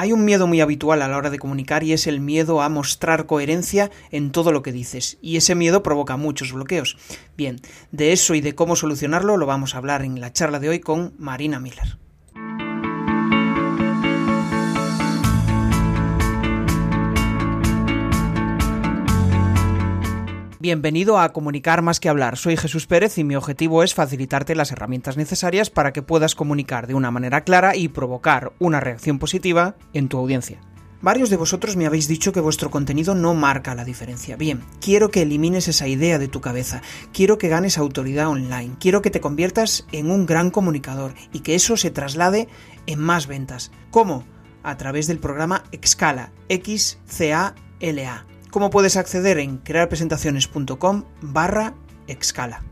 Hay un miedo muy habitual a la hora de comunicar y es el miedo a mostrar coherencia en todo lo que dices, y ese miedo provoca muchos bloqueos. Bien, de eso y de cómo solucionarlo lo vamos a hablar en la charla de hoy con Marina Miller. Bienvenido a Comunicar más que hablar. Soy Jesús Pérez y mi objetivo es facilitarte las herramientas necesarias para que puedas comunicar de una manera clara y provocar una reacción positiva en tu audiencia. Varios de vosotros me habéis dicho que vuestro contenido no marca la diferencia. Bien, quiero que elimines esa idea de tu cabeza, quiero que ganes autoridad online, quiero que te conviertas en un gran comunicador y que eso se traslade en más ventas. ¿Cómo? A través del programa Excala, X-C-A-L-A. ¿Cómo puedes acceder en crearpresentaciones.com barra Excala?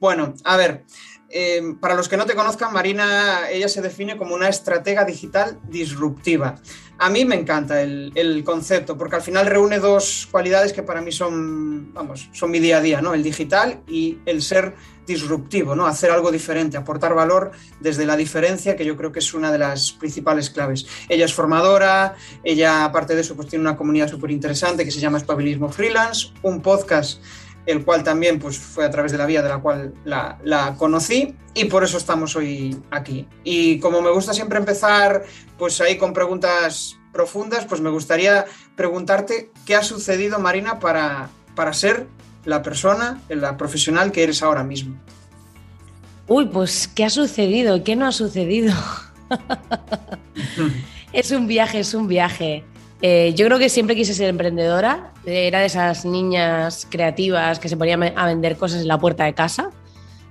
Bueno, a ver, eh, para los que no te conozcan, Marina, ella se define como una estratega digital disruptiva. A mí me encanta el, concepto, porque al final reúne dos cualidades que para mí son, vamos, son mi día a día, ¿no? El digital y el ser disruptivo, ¿no? Hacer algo diferente, aportar valor desde la diferencia, que yo creo que es una de las principales claves. Ella es formadora, ella, aparte de eso, pues tiene una comunidad súper interesante que se llama Espabilismo Freelance, un podcast el cual también pues, fue a través de la vía de la cual la, conocí y por eso estamos hoy aquí. Y como me gusta siempre empezar pues ahí con preguntas profundas, pues me gustaría preguntarte qué ha sucedido, Marina, para, para ser la persona, la profesional que eres ahora mismo. Uy, pues ¿qué ha sucedido? ¿Qué no ha sucedido? es un viaje, es un viaje. Eh, yo creo que siempre quise ser emprendedora. Era de esas niñas creativas que se ponían a vender cosas en la puerta de casa,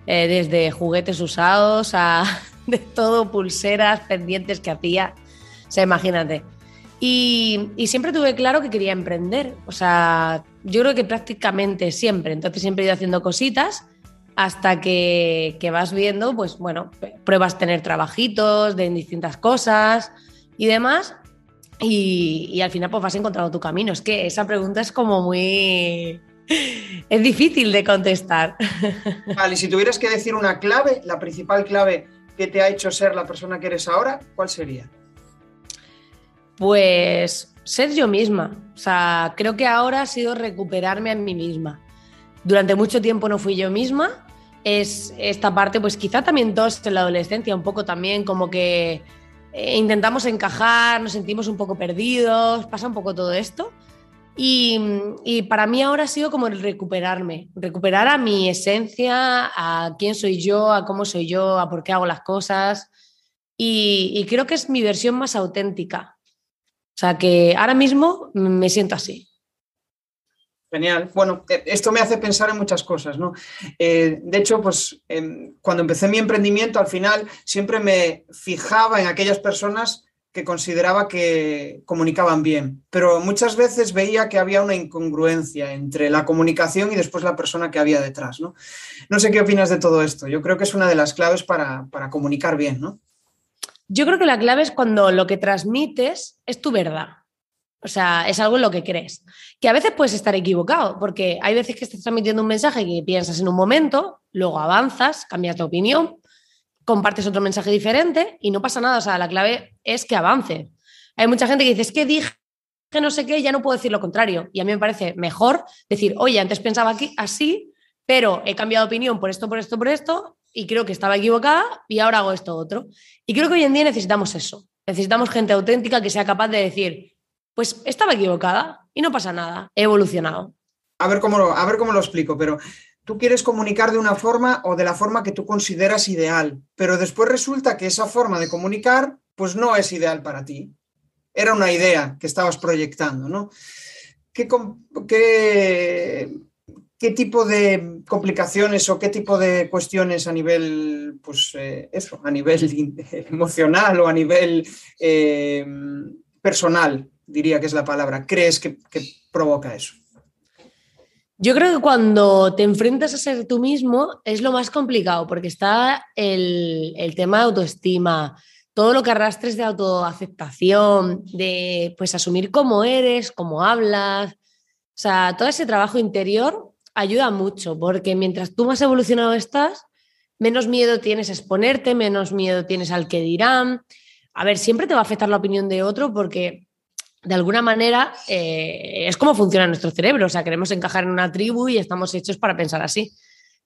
eh, desde juguetes usados a de todo, pulseras, pendientes que hacía. O sea, imagínate. Y, siempre tuve claro que quería emprender. O sea, yo creo que prácticamente siempre. Entonces siempre he ido haciendo cositas hasta que, que vas viendo, pues bueno, pruebas tener trabajitos de distintas cosas y demás. Y, al final pues vas encontrando tu camino. Es que esa pregunta es como muy... es difícil de contestar. Vale, y si tuvieras que decir una clave, la principal clave que te ha hecho ser la persona que eres ahora, ¿cuál sería? Pues ser yo misma. O sea, creo que ahora ha sido recuperarme a mí misma. Durante mucho tiempo no fui yo misma. Es esta parte, pues quizá también todos en la adolescencia, un poco también como que eh, intentamos encajar, nos sentimos un poco perdidos, pasa un poco todo esto. Y, para mí ahora ha sido como el recuperarme, recuperar a mi esencia, a quién soy yo, a cómo soy yo, a por qué hago las cosas. Y, creo que es mi versión más auténtica. O sea que ahora mismo me siento así. Genial. Bueno, e, esto me hace pensar en muchas cosas, ¿no? Eh, de hecho, pues em, cuando empecé mi emprendimiento, al final siempre me fijaba en aquellas personas que consideraba que comunicaban bien, pero muchas veces veía que había una incongruencia entre la comunicación y después la persona que había detrás, ¿no? No sé qué opinas de todo esto. Yo creo que es una de las claves para, para comunicar bien, ¿no? Yo creo que la clave es cuando lo que transmites es tu verdad. O sea, es algo en lo que crees. Que a veces puedes estar equivocado, porque hay veces que estás transmitiendo un mensaje que piensas en un momento, luego avanzas, cambias de opinión, compartes otro mensaje diferente y no pasa nada. O sea, la clave es que avance. Hay mucha gente que dice, es que dije no sé qué, ya no puedo decir lo contrario. Y a mí me parece mejor decir, oye, antes pensaba aquí así, pero he cambiado de opinión por esto, por esto, por esto, y creo que estaba equivocada y ahora hago esto otro. Y creo que hoy en día necesitamos eso. Necesitamos gente auténtica que sea capaz de decir, pues estaba equivocada y no pasa nada, he evolucionado. A ver cómo lo, a ver cómo lo explico, pero tú quieres comunicar de una forma o de la forma que tú consideras ideal, pero después resulta que esa forma de comunicar pues no es ideal para ti. Era una idea que estabas proyectando, ¿no? ¿Qué, qué, tipo de complicaciones o qué tipo de cuestiones a nivel, pues eh, eso, a nivel emocional o a nivel eh, personal diría que es la palabra, crees que, provoca eso? Yo creo que cuando te enfrentas a ser tú mismo es lo más complicado, porque está el, tema de autoestima, todo lo que arrastres de autoaceptación, de pues asumir cómo eres, cómo hablas. O sea, todo ese trabajo interior ayuda mucho, porque mientras tú más evolucionado estás, menos miedo tienes a exponerte, menos miedo tienes al que dirán, a ver, siempre te va a afectar la opinión de otro porque de alguna manera eh, es como funciona nuestro cerebro, o sea, queremos encajar en una tribu y estamos hechos para pensar así.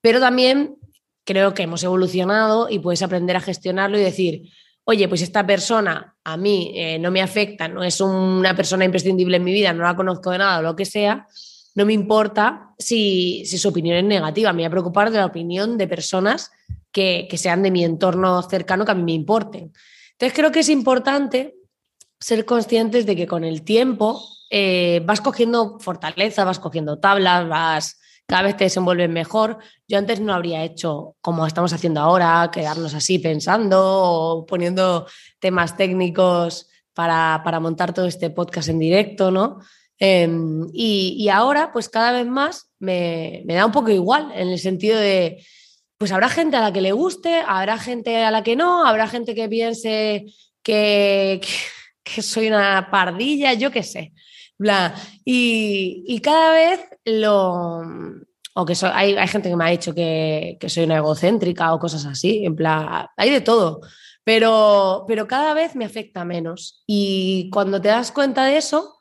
Pero también creo que hemos evolucionado y puedes aprender a gestionarlo y decir, oye, pues esta persona a mí eh, no me afecta, no es una persona imprescindible en mi vida, no la conozco de nada o lo que sea, no me importa si, su opinión es negativa, me voy a preocupar de la opinión de personas que, sean de mi entorno cercano que a mí me importen. Entonces creo que es importante ser conscientes de que con el tiempo eh, vas cogiendo fortaleza, vas cogiendo tablas, vas cada vez te desenvuelves mejor. Yo antes no habría hecho como estamos haciendo ahora, quedarnos así pensando o poniendo temas técnicos para, para montar todo este podcast en directo, ¿no? Em, y, ahora, pues cada vez más me, da un poco igual, en el sentido de, pues habrá gente a la que le guste, habrá gente a la que no, habrá gente que piense que, que, soy una pardilla, yo qué sé. Bla. Y, cada vez lo... O que hay, hay, gente que me ha dicho que, que, soy una egocéntrica o cosas así, en plan, hay de todo, pero, pero cada vez me afecta menos. Y cuando te das cuenta de eso,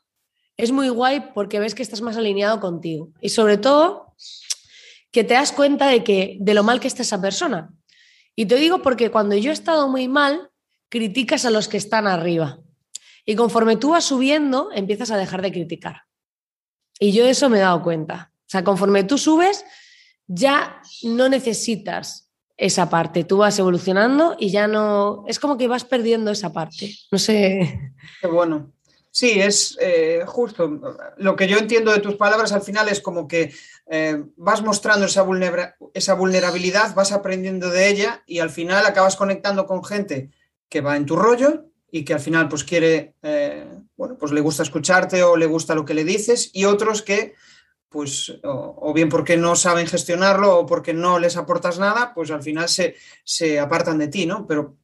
es muy guay porque ves que estás más alineado contigo. Y sobre todo, que te das cuenta de, que, de lo mal que está esa persona. Y te digo porque cuando yo he estado muy mal, criticas a los que están arriba. Y conforme tú vas subiendo, empiezas a dejar de criticar. Y yo eso me he dado cuenta. O sea, conforme tú subes, ya no necesitas esa parte. Tú vas evolucionando y ya no. Es como que vas perdiendo esa parte. No sé. Qué bueno. Sí, es eh, justo. Lo que yo entiendo de tus palabras al final es como que eh, vas mostrando esa, vulnerabilidad, vas aprendiendo de ella y al final acabas conectando con gente que va en tu rollo y que al final pues quiere, eh, bueno, pues le gusta escucharte o le gusta lo que le dices y otros que pues o, bien porque no saben gestionarlo o porque no les aportas nada, pues al final se, se apartan de ti, ¿no? Pero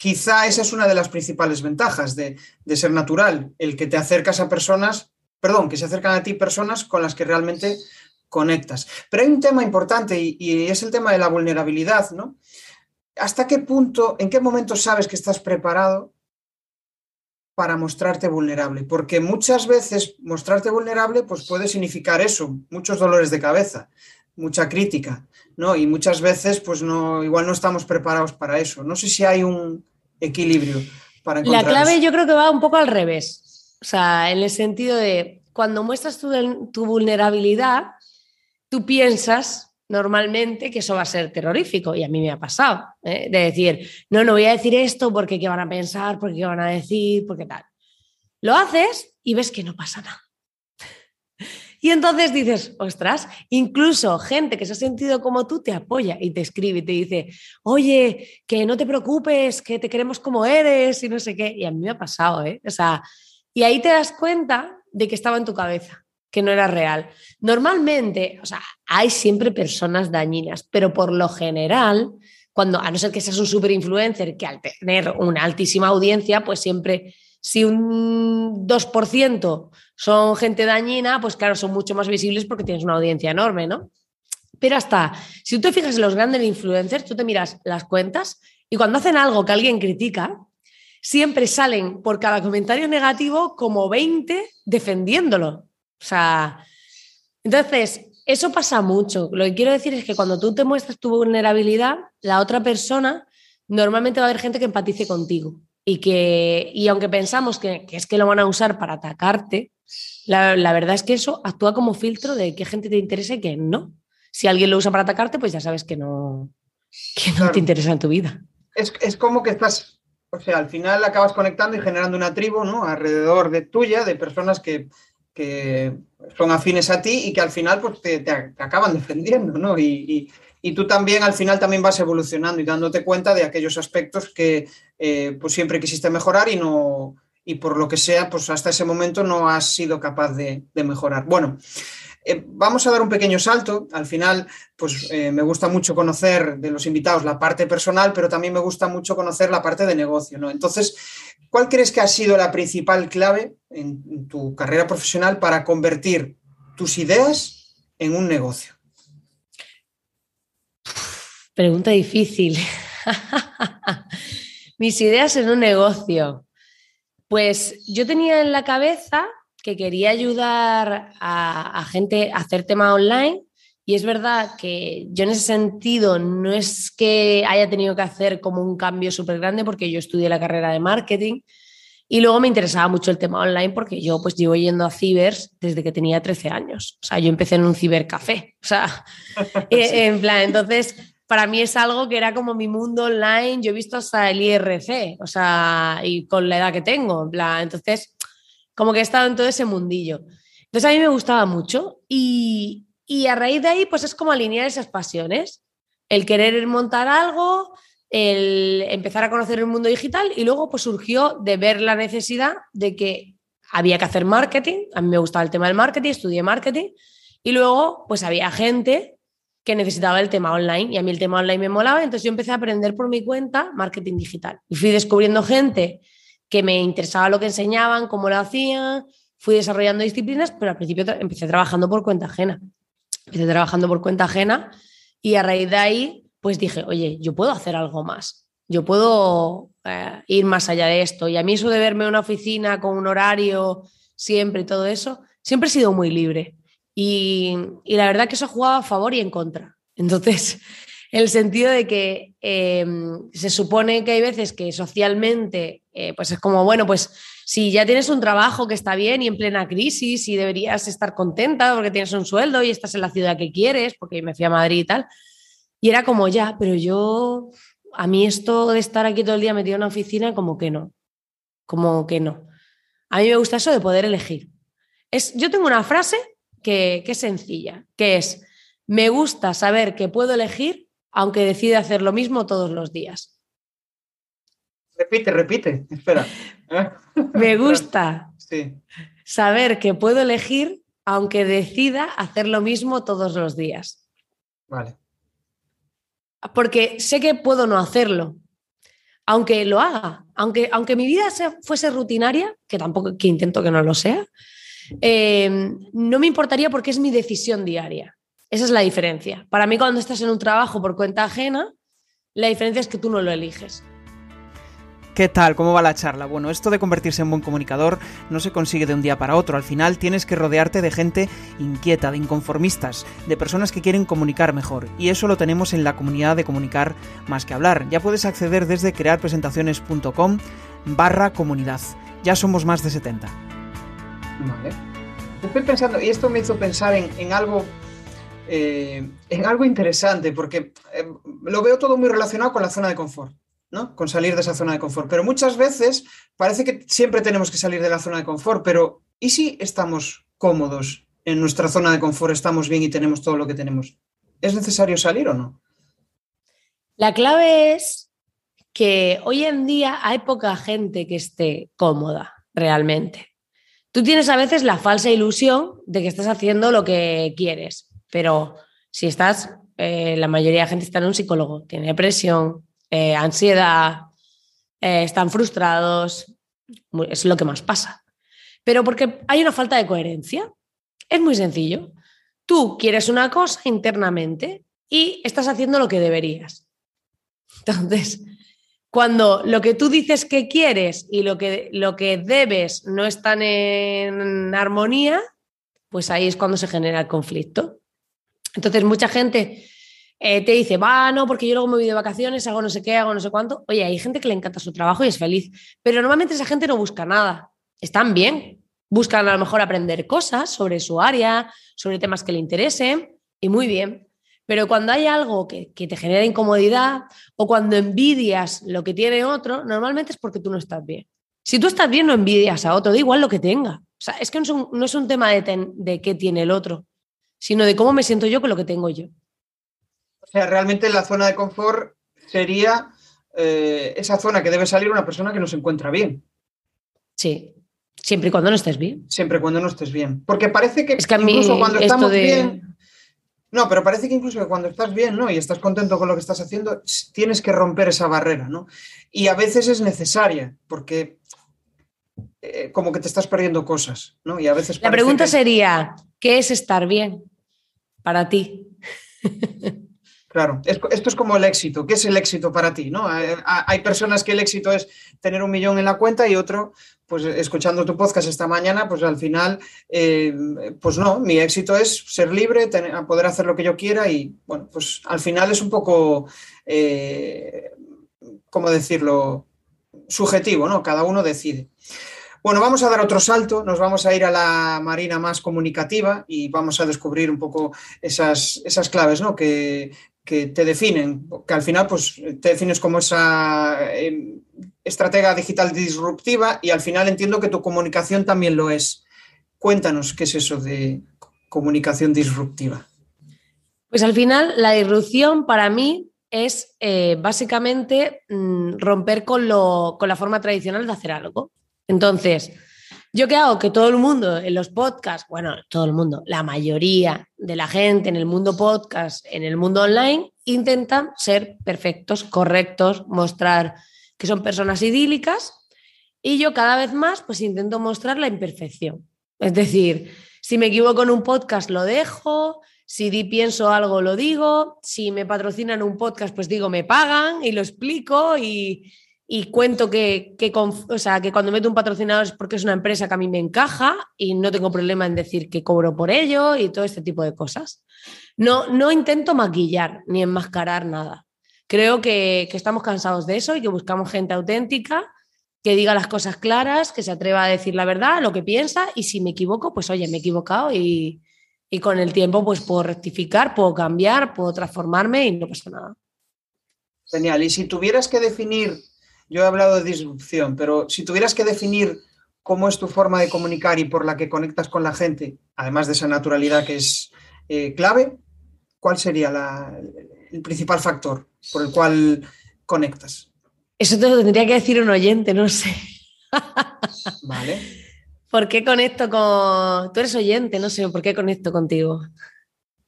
quizá esa es una de las principales ventajas de, ser natural, el que te acercas a personas, perdón, que se acercan a ti personas con las que realmente conectas. Pero hay un tema importante y, es el tema de la vulnerabilidad, ¿no? ¿Hasta qué punto, en qué momento sabes que estás preparado para mostrarte vulnerable? Porque muchas veces mostrarte vulnerable pues puede significar eso, muchos dolores de cabeza, mucha crítica, ¿no? Y muchas veces pues no igual no estamos preparados para eso. No sé si hay un, equilibrio para La clave yo creo que va un poco al revés. O sea, en el sentido de cuando muestras tu, vulnerabilidad, tú piensas normalmente que eso va a ser terrorífico y a mí me ha pasado, ¿eh? de decir, no, no voy a decir esto porque qué van a pensar, porque qué van a decir, porque tal. Lo haces y ves que no pasa nada. Y entonces dices, ostras, incluso gente que se ha sentido como tú te apoya y te escribe y te dice, oye, que no te preocupes, que te queremos como eres y no sé qué. Y a mí me ha pasado, ¿eh? O sea, y ahí te das cuenta de que estaba en tu cabeza, que no era real. Normalmente, o sea, hay siempre personas dañinas, pero por lo general, cuando, a no ser que seas un super influencer, que al tener una altísima audiencia, pues siempre si un 2% son gente dañina, pues claro, son mucho más visibles porque tienes una audiencia enorme, ¿no? Pero hasta, si tú te fijas en los grandes influencers, tú te miras las cuentas y cuando hacen algo que alguien critica, siempre salen por cada comentario negativo como 20 defendiéndolo. O sea, entonces, eso pasa mucho. Lo que quiero decir es que cuando tú te muestras tu vulnerabilidad, la otra persona normalmente va a haber gente que empatice contigo y que, y aunque pensamos que, es que lo van a usar para atacarte, la, verdad es que eso actúa como filtro de qué gente te interesa y qué no. Si alguien lo usa para atacarte, pues ya sabes que no, que no te interesa en tu vida. Es, es, como que estás, o sea, al final acabas conectando y generando una tribu, ¿no? Alrededor de tuya, de personas que, que son afines a ti y que al final pues, te, te acaban defendiendo, ¿no? y, y tú también al final también vas evolucionando y dándote cuenta de aquellos aspectos que eh, pues siempre quisiste mejorar y no y por lo que sea, pues hasta ese momento no has sido capaz de, mejorar. Bueno, eh, vamos a dar un pequeño salto. Al final, pues eh, me gusta mucho conocer de los invitados la parte personal, pero también me gusta mucho conocer la parte de negocio. ¿no? Entonces, ¿cuál crees que ha sido la principal clave en tu carrera profesional para convertir tus ideas en un negocio? Pregunta difícil. Mis ideas en un negocio. Pues yo tenía en la cabeza que quería ayudar a, gente a hacer tema online y es verdad que yo en ese sentido no es que haya tenido que hacer como un cambio súper grande porque yo estudié la carrera de marketing y luego me interesaba mucho el tema online porque yo pues llevo yendo a cibers desde que tenía 13 años. O sea, yo empecé en un cibercafé. O sea, eh, en plan, entonces para mí es algo que era como mi mundo online. Yo he visto hasta el IRC, o sea, y con la edad que tengo, en entonces como que he estado en todo ese mundillo. Entonces a mí me gustaba mucho y, y a raíz de ahí pues es como alinear esas pasiones, el querer montar algo, el empezar a conocer el mundo digital y luego pues surgió de ver la necesidad de que había que hacer marketing, a mí me gustaba el tema del marketing, estudié marketing y luego pues había gente que necesitaba el tema online y a mí el tema online me molaba, entonces yo empecé a aprender por mi cuenta marketing digital y fui descubriendo gente que me interesaba lo que enseñaban, cómo lo hacían, fui desarrollando disciplinas, pero al principio empecé trabajando por cuenta ajena. Empecé trabajando por cuenta ajena y a raíz de ahí, pues dije, oye, yo puedo hacer algo más, yo puedo eh, ir más allá de esto. Y a mí eso de verme en una oficina con un horario siempre todo eso, siempre he sido muy libre. Y, la verdad que eso ha jugado a favor y en contra. Entonces, en el sentido de que em, se supone que hay veces que socialmente, eh, pues es como, bueno, pues si ya tienes un trabajo que está bien y en plena crisis y deberías estar contenta porque tienes un sueldo y estás en la ciudad que quieres, porque me fui a Madrid y tal, y era como ya, pero yo, a mí esto de estar aquí todo el día metido en una oficina, como que no, como que no. A mí me gusta eso de poder elegir. Es, yo tengo una frase que, que es sencilla, que es, me gusta saber que puedo elegir aunque decide hacer lo mismo todos los días. Repite, repite, espera. Me gusta saber que puedo elegir aunque decida hacer lo mismo todos los días. Vale. Porque sé que puedo no hacerlo, aunque lo haga, aunque, aunque mi vida fuese rutinaria, que tampoco que intento que no lo sea, eh, no me importaría porque es mi decisión diaria. Esa es la diferencia. Para mí, cuando estás en un trabajo por cuenta ajena, la diferencia es que tú no lo eliges. ¿Qué tal? ¿Cómo va la charla? Bueno, esto de convertirse en buen comunicador no se consigue de un día para otro. Al final tienes que rodearte de gente inquieta, de inconformistas, de personas que quieren comunicar mejor. Y eso lo tenemos en la comunidad de comunicar más que hablar. Ya puedes acceder desde crearpresentaciones.com barra comunidad. Ya somos más de 70. Vale. Estoy pensando, y esto me hizo pensar en algo eh, en algo interesante, porque eh, lo veo todo muy relacionado con la zona de confort, ¿no? Con salir de esa zona de confort. Pero muchas veces parece que siempre tenemos que salir de la zona de confort, pero ¿y si estamos cómodos en nuestra zona de confort, estamos bien y tenemos todo lo que tenemos? ¿Es necesario salir o no? La clave es que hoy en día hay poca gente que esté cómoda realmente. Tú tienes a veces la falsa ilusión de que estás haciendo lo que quieres, pero si estás, eh, la mayoría de gente está en un psicólogo, tiene depresión, eh, ansiedad, eh, están frustrados, es lo que más pasa. Pero porque hay una falta de coherencia. Es muy sencillo. Tú quieres una cosa internamente y estás haciendo lo que deberías. Entonces, cuando lo que tú dices que quieres y lo que, lo que debes no están en armonía, pues ahí es cuando se genera el conflicto. Entonces, mucha gente eh, te dice, va, no, porque yo luego me voy de vacaciones, hago no sé qué, hago no sé cuánto. Oye, hay gente que le encanta su trabajo y es feliz, pero normalmente esa gente no busca nada. Están bien, buscan a lo mejor aprender cosas sobre su área, sobre temas que le interesen, y muy bien. Pero cuando hay algo que, que te genera incomodidad o cuando envidias lo que tiene otro, normalmente es porque tú no estás bien. Si tú estás bien, no envidias a otro, da igual lo que tenga. O sea, es que no es un, no es un tema de, de qué tiene el otro, sino de cómo me siento yo con lo que tengo yo. O sea, realmente la zona de confort sería eh, esa zona que debe salir una persona que no se encuentra bien. Sí, siempre y cuando no estés bien. Siempre y cuando no estés bien. Porque parece que, es que a mí incluso cuando estamos de... bien. No, pero parece que incluso cuando estás bien, ¿no? Y estás contento con lo que estás haciendo, tienes que romper esa barrera, ¿no? Y a veces es necesaria, porque eh, como que te estás perdiendo cosas, ¿no? Y a veces. La pregunta que... sería: ¿qué es estar bien? para ti? Claro, esto es como el éxito. ¿Qué es el éxito para ti? ¿no? Hay personas que el éxito es tener un millón en la cuenta y otro, pues escuchando tu podcast esta mañana, pues al final, eh, pues no, mi éxito es ser libre, poder hacer lo que yo quiera y bueno, pues al final es un poco, eh, ¿cómo decirlo? Subjetivo, ¿no? Cada uno decide. Bueno, vamos a dar otro salto, nos vamos a ir a la marina más comunicativa y vamos a descubrir un poco esas, esas claves ¿no? que, que te definen, que al final pues, te defines como esa eh, estratega digital disruptiva y al final entiendo que tu comunicación también lo es. Cuéntanos qué es eso de comunicación disruptiva. Pues al final la disrupción para mí es eh, básicamente mm, romper con, lo, con la forma tradicional de hacer algo. Entonces, ¿Yo qué hago? Que todo el mundo en los podcasts, bueno, todo el mundo, la mayoría de la gente en el mundo podcast, en el mundo online, intentan ser perfectos, correctos, mostrar que son personas idílicas y yo cada vez más pues intento mostrar la imperfección. Es decir, si me equivoco en un podcast lo dejo, si pienso algo lo digo, si me patrocinan un podcast pues digo me pagan y lo explico y, y cuento que, que, o sea, que cuando meto un patrocinador es porque es una empresa que a mí me encaja y no tengo problema en decir que cobro por ello y todo este tipo de cosas. No, no intento maquillar ni enmascarar nada. Creo que, que estamos cansados de eso y que buscamos gente auténtica que diga las cosas claras, que se atreva a decir la verdad, lo que piensa y si me equivoco, pues oye, me he equivocado y, y con el tiempo pues puedo rectificar, puedo cambiar, puedo transformarme y no pasa nada. Genial. Y si tuvieras que definir yo he hablado de disrupción, pero si tuvieras que definir cómo es tu forma de comunicar y por la que conectas con la gente, además de esa naturalidad que es eh, clave, ¿cuál sería el principal factor por el cual conectas? Eso te lo tendría que decir un oyente, no sé. Vale. ¿Por qué conecto con... Tú eres oyente, no sé, ¿por qué conecto contigo?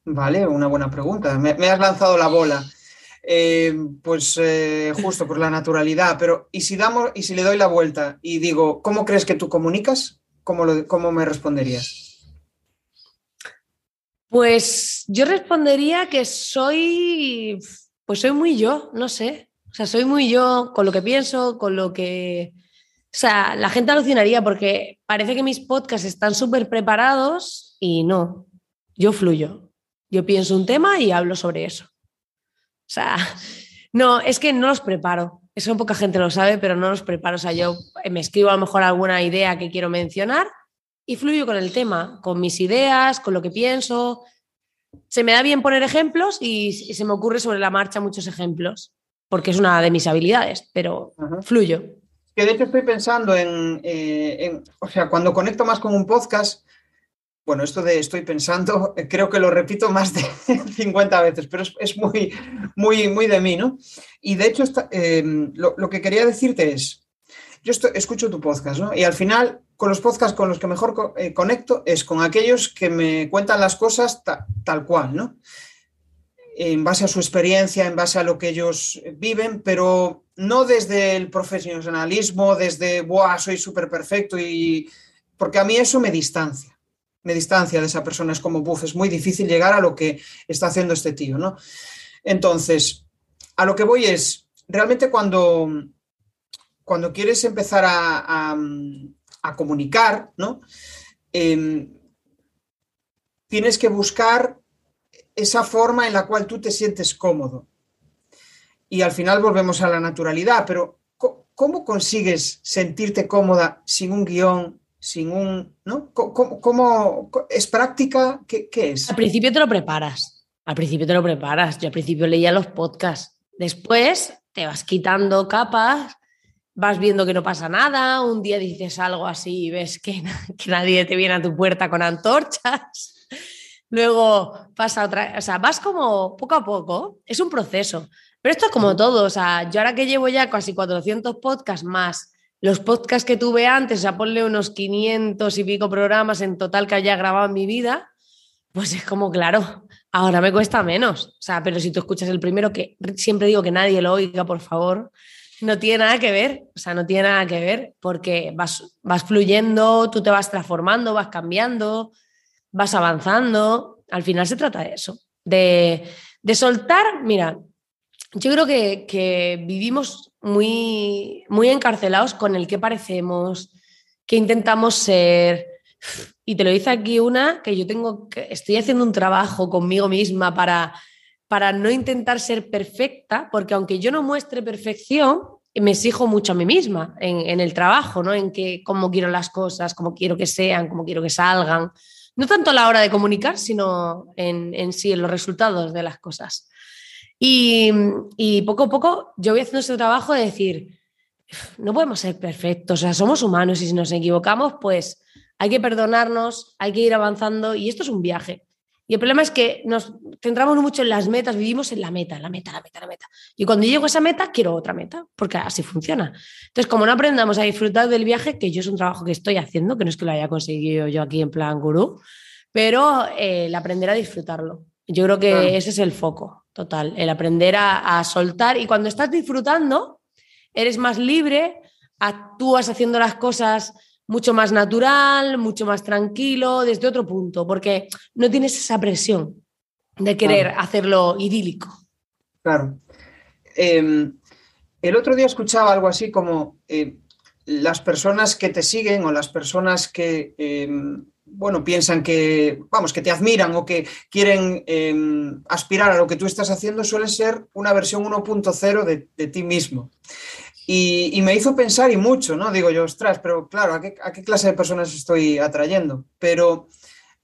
Vale, una buena pregunta. me has lanzado la bola. Eh, pues eh, justo por la naturalidad. Pero, ¿y si, damos, ¿y si le doy la vuelta y digo, ¿cómo crees que tú comunicas? ¿Cómo, lo, cómo me responderías? Pues yo respondería que soy, pues soy muy yo, no sé. O sea, soy muy yo con lo que pienso, con lo que... O sea, la gente alucinaría porque parece que mis podcasts están súper preparados y no, yo fluyo. Yo pienso un tema y hablo sobre eso. O sea, no, es que no los preparo. Eso poca gente lo sabe, pero no los preparo. O sea, yo me escribo a lo mejor alguna idea que quiero mencionar y fluyo con el tema, con mis ideas, con lo que pienso. Se me da bien poner ejemplos y, se me ocurre sobre la marcha muchos ejemplos, porque es una de mis habilidades, pero fluyo. Que de hecho estoy pensando en, eh, en, o sea, cuando conecto más con un podcast, bueno, esto de estoy pensando, eh, creo que lo repito más de 50 veces, pero es, muy, muy, muy de mí, ¿no? Y de hecho, em, lo, que quería decirte es, yo escucho tu podcast, ¿no? Y al final, con los podcasts con los que mejor eh, conecto es con aquellos que me cuentan las cosas tal cual, ¿no? En base a su experiencia, en base a lo que ellos viven, pero no desde el profesionalismo, desde, ¡buah, soy súper perfecto! Y... Porque a mí eso me distancia me distancia de esa persona, es como, buf, es muy difícil llegar a lo que está haciendo este tío, ¿no? Entonces, a lo que voy es, realmente cuando, cuando quieres empezar a, comunicar, ¿no? Em, tienes que buscar esa forma en la cual tú te sientes cómodo. Y al final volvemos a la naturalidad, pero ¿cómo consigues sentirte cómoda sin un guion, sin un, ¿no? ¿Cómo, es práctica? ¿Qué, es? Al principio te lo preparas, al principio te lo preparas. Yo al principio leía los podcasts, después te vas quitando capas, vas viendo que no pasa nada, un día dices algo así y ves que, que nadie te viene a tu puerta con antorchas. Luego pasa otra, o sea, vas como poco a poco, es un proceso. Pero esto es como todo, o sea, yo ahora que llevo ya casi 400 podcasts más los podcasts que tuve antes, o sea, ponle unos 500 y pico programas en total que haya grabado en mi vida, pues es como, claro, ahora me cuesta menos. O sea, pero si tú escuchas el primero, que siempre digo que nadie lo oiga, por favor, no tiene nada que ver, o sea, no tiene nada que ver porque vas, vas fluyendo, tú te vas transformando, vas cambiando, vas avanzando. Al final se trata de eso, de, De soltar, mira, yo creo que, vivimos muy, muy encarcelados con el que parecemos, que intentamos ser. Y te lo dice aquí una que yo tengo, que estoy haciendo un trabajo conmigo misma para, para no intentar ser perfecta, porque aunque yo no muestre perfección, me exijo mucho a mí misma en, el trabajo, ¿no? En que cómo quiero las cosas, cómo quiero que sean, cómo quiero que salgan. No tanto a la hora de comunicar, sino en, en sí, en los resultados de las cosas. Y, y, poco a poco yo voy haciendo ese trabajo de decir, no podemos ser perfectos, o sea, somos humanos y si nos equivocamos, pues hay que perdonarnos, hay que ir avanzando y esto es un viaje. Y el problema es que nos centramos mucho en las metas, vivimos en la meta, la meta, la meta, la meta. Y cuando llego a esa meta, quiero otra meta, porque así funciona. Entonces, como no aprendamos a disfrutar del viaje, que yo es un trabajo que estoy haciendo, que no es que lo haya conseguido yo aquí en plan gurú, pero eh, el aprender a disfrutarlo. Yo creo que ese es el foco total, el aprender a, a soltar. Y cuando estás disfrutando, eres más libre, actúas haciendo las cosas mucho más natural, mucho más tranquilo, desde otro punto, porque no tienes esa presión de querer hacerlo idílico. Claro. Em, el otro día escuchaba algo así como eh, las personas que te siguen o las personas que, em, bueno, piensan que, vamos, que te admiran o que quieren em, aspirar a lo que tú estás haciendo suelen ser una versión 1.0 de, de ti mismo. Y, me hizo pensar y mucho, ¿no? Digo yo, ostras, pero claro, ¿a qué, clase de personas estoy atrayendo? Pero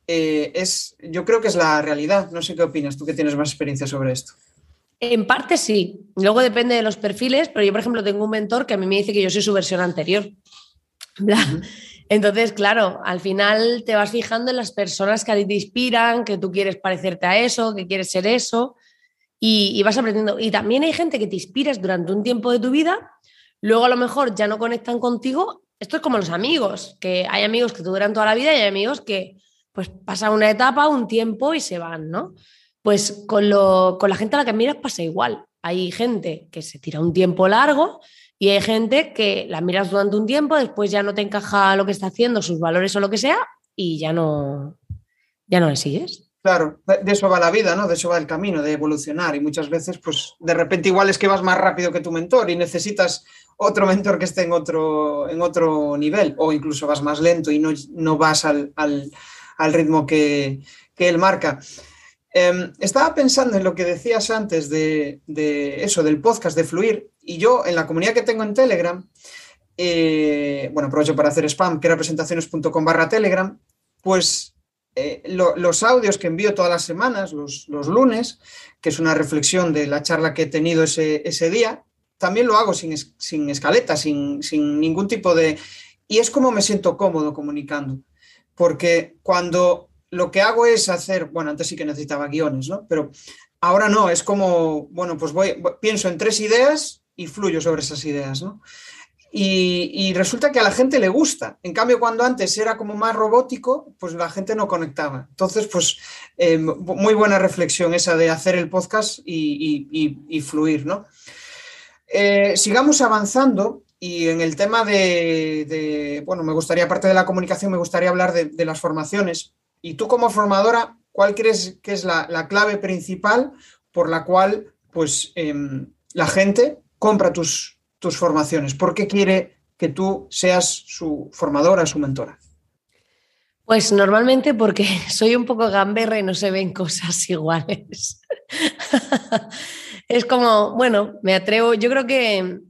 eh, es, yo creo que es la realidad. No sé qué opinas, tú que tienes más experiencia sobre esto. En parte sí. Luego depende de los perfiles, pero yo, por ejemplo, tengo un mentor que a mí me dice que yo soy su versión anterior. Entonces, claro, al final te vas fijando en las personas que a ti te inspiran, que tú quieres parecerte a eso, que quieres ser eso, y, vas aprendiendo. Y también hay gente que te inspiras durante un tiempo de tu vida Luego a lo mejor ya no conectan contigo. Esto es como los amigos, que hay amigos que te duran toda la vida y hay amigos que pues pasan una etapa, un tiempo y se van, ¿no? Pues con, con la gente a la que miras pasa igual. Hay gente que se tira un tiempo largo y hay gente que la miras durante un tiempo, después ya no te encaja lo que está haciendo, sus valores o lo que sea, y ya no, ya no le sigues. Claro, de eso va la vida, ¿no? De eso va el camino, de evolucionar. Y muchas veces, pues, de repente igual es que vas más rápido que tu mentor y necesitas otro mentor que esté en otro, en otro nivel. O incluso vas más lento y no, no vas al, ritmo que, él marca. Em, estaba pensando en lo que decías antes de, eso, del podcast, de fluir. Y yo, en la comunidad que tengo en Telegram, eh, bueno, aprovecho para hacer spam, que era presentaciones.com barra Telegram, pues eh, los audios que envío todas las semanas, los, lunes, que es una reflexión de la charla que he tenido ese, día, también lo hago sin, sin escaleta, sin, ningún tipo de... Y es como me siento cómodo comunicando, porque cuando lo que hago es hacer, bueno, antes sí que necesitaba guiones, ¿no? Pero ahora no, es como, bueno, pues voy, pienso en tres ideas y fluyo sobre esas ideas, ¿no? Y, resulta que a la gente le gusta. En cambio, cuando antes era como más robótico, pues la gente no conectaba. Entonces, pues eh, muy buena reflexión esa de hacer el podcast y, fluir, ¿no? Eh, sigamos avanzando y en el tema de, bueno, me gustaría, aparte de la comunicación, me gustaría hablar de, las formaciones. Y tú como formadora, ¿cuál crees que es la, clave principal por la cual, pues, em, la gente compra tus, tus formaciones? ¿Por qué quiere que tú seas su formadora, su mentora? Pues normalmente porque soy un poco gamberra y no se ven cosas iguales. es como, bueno, me atrevo, yo creo que,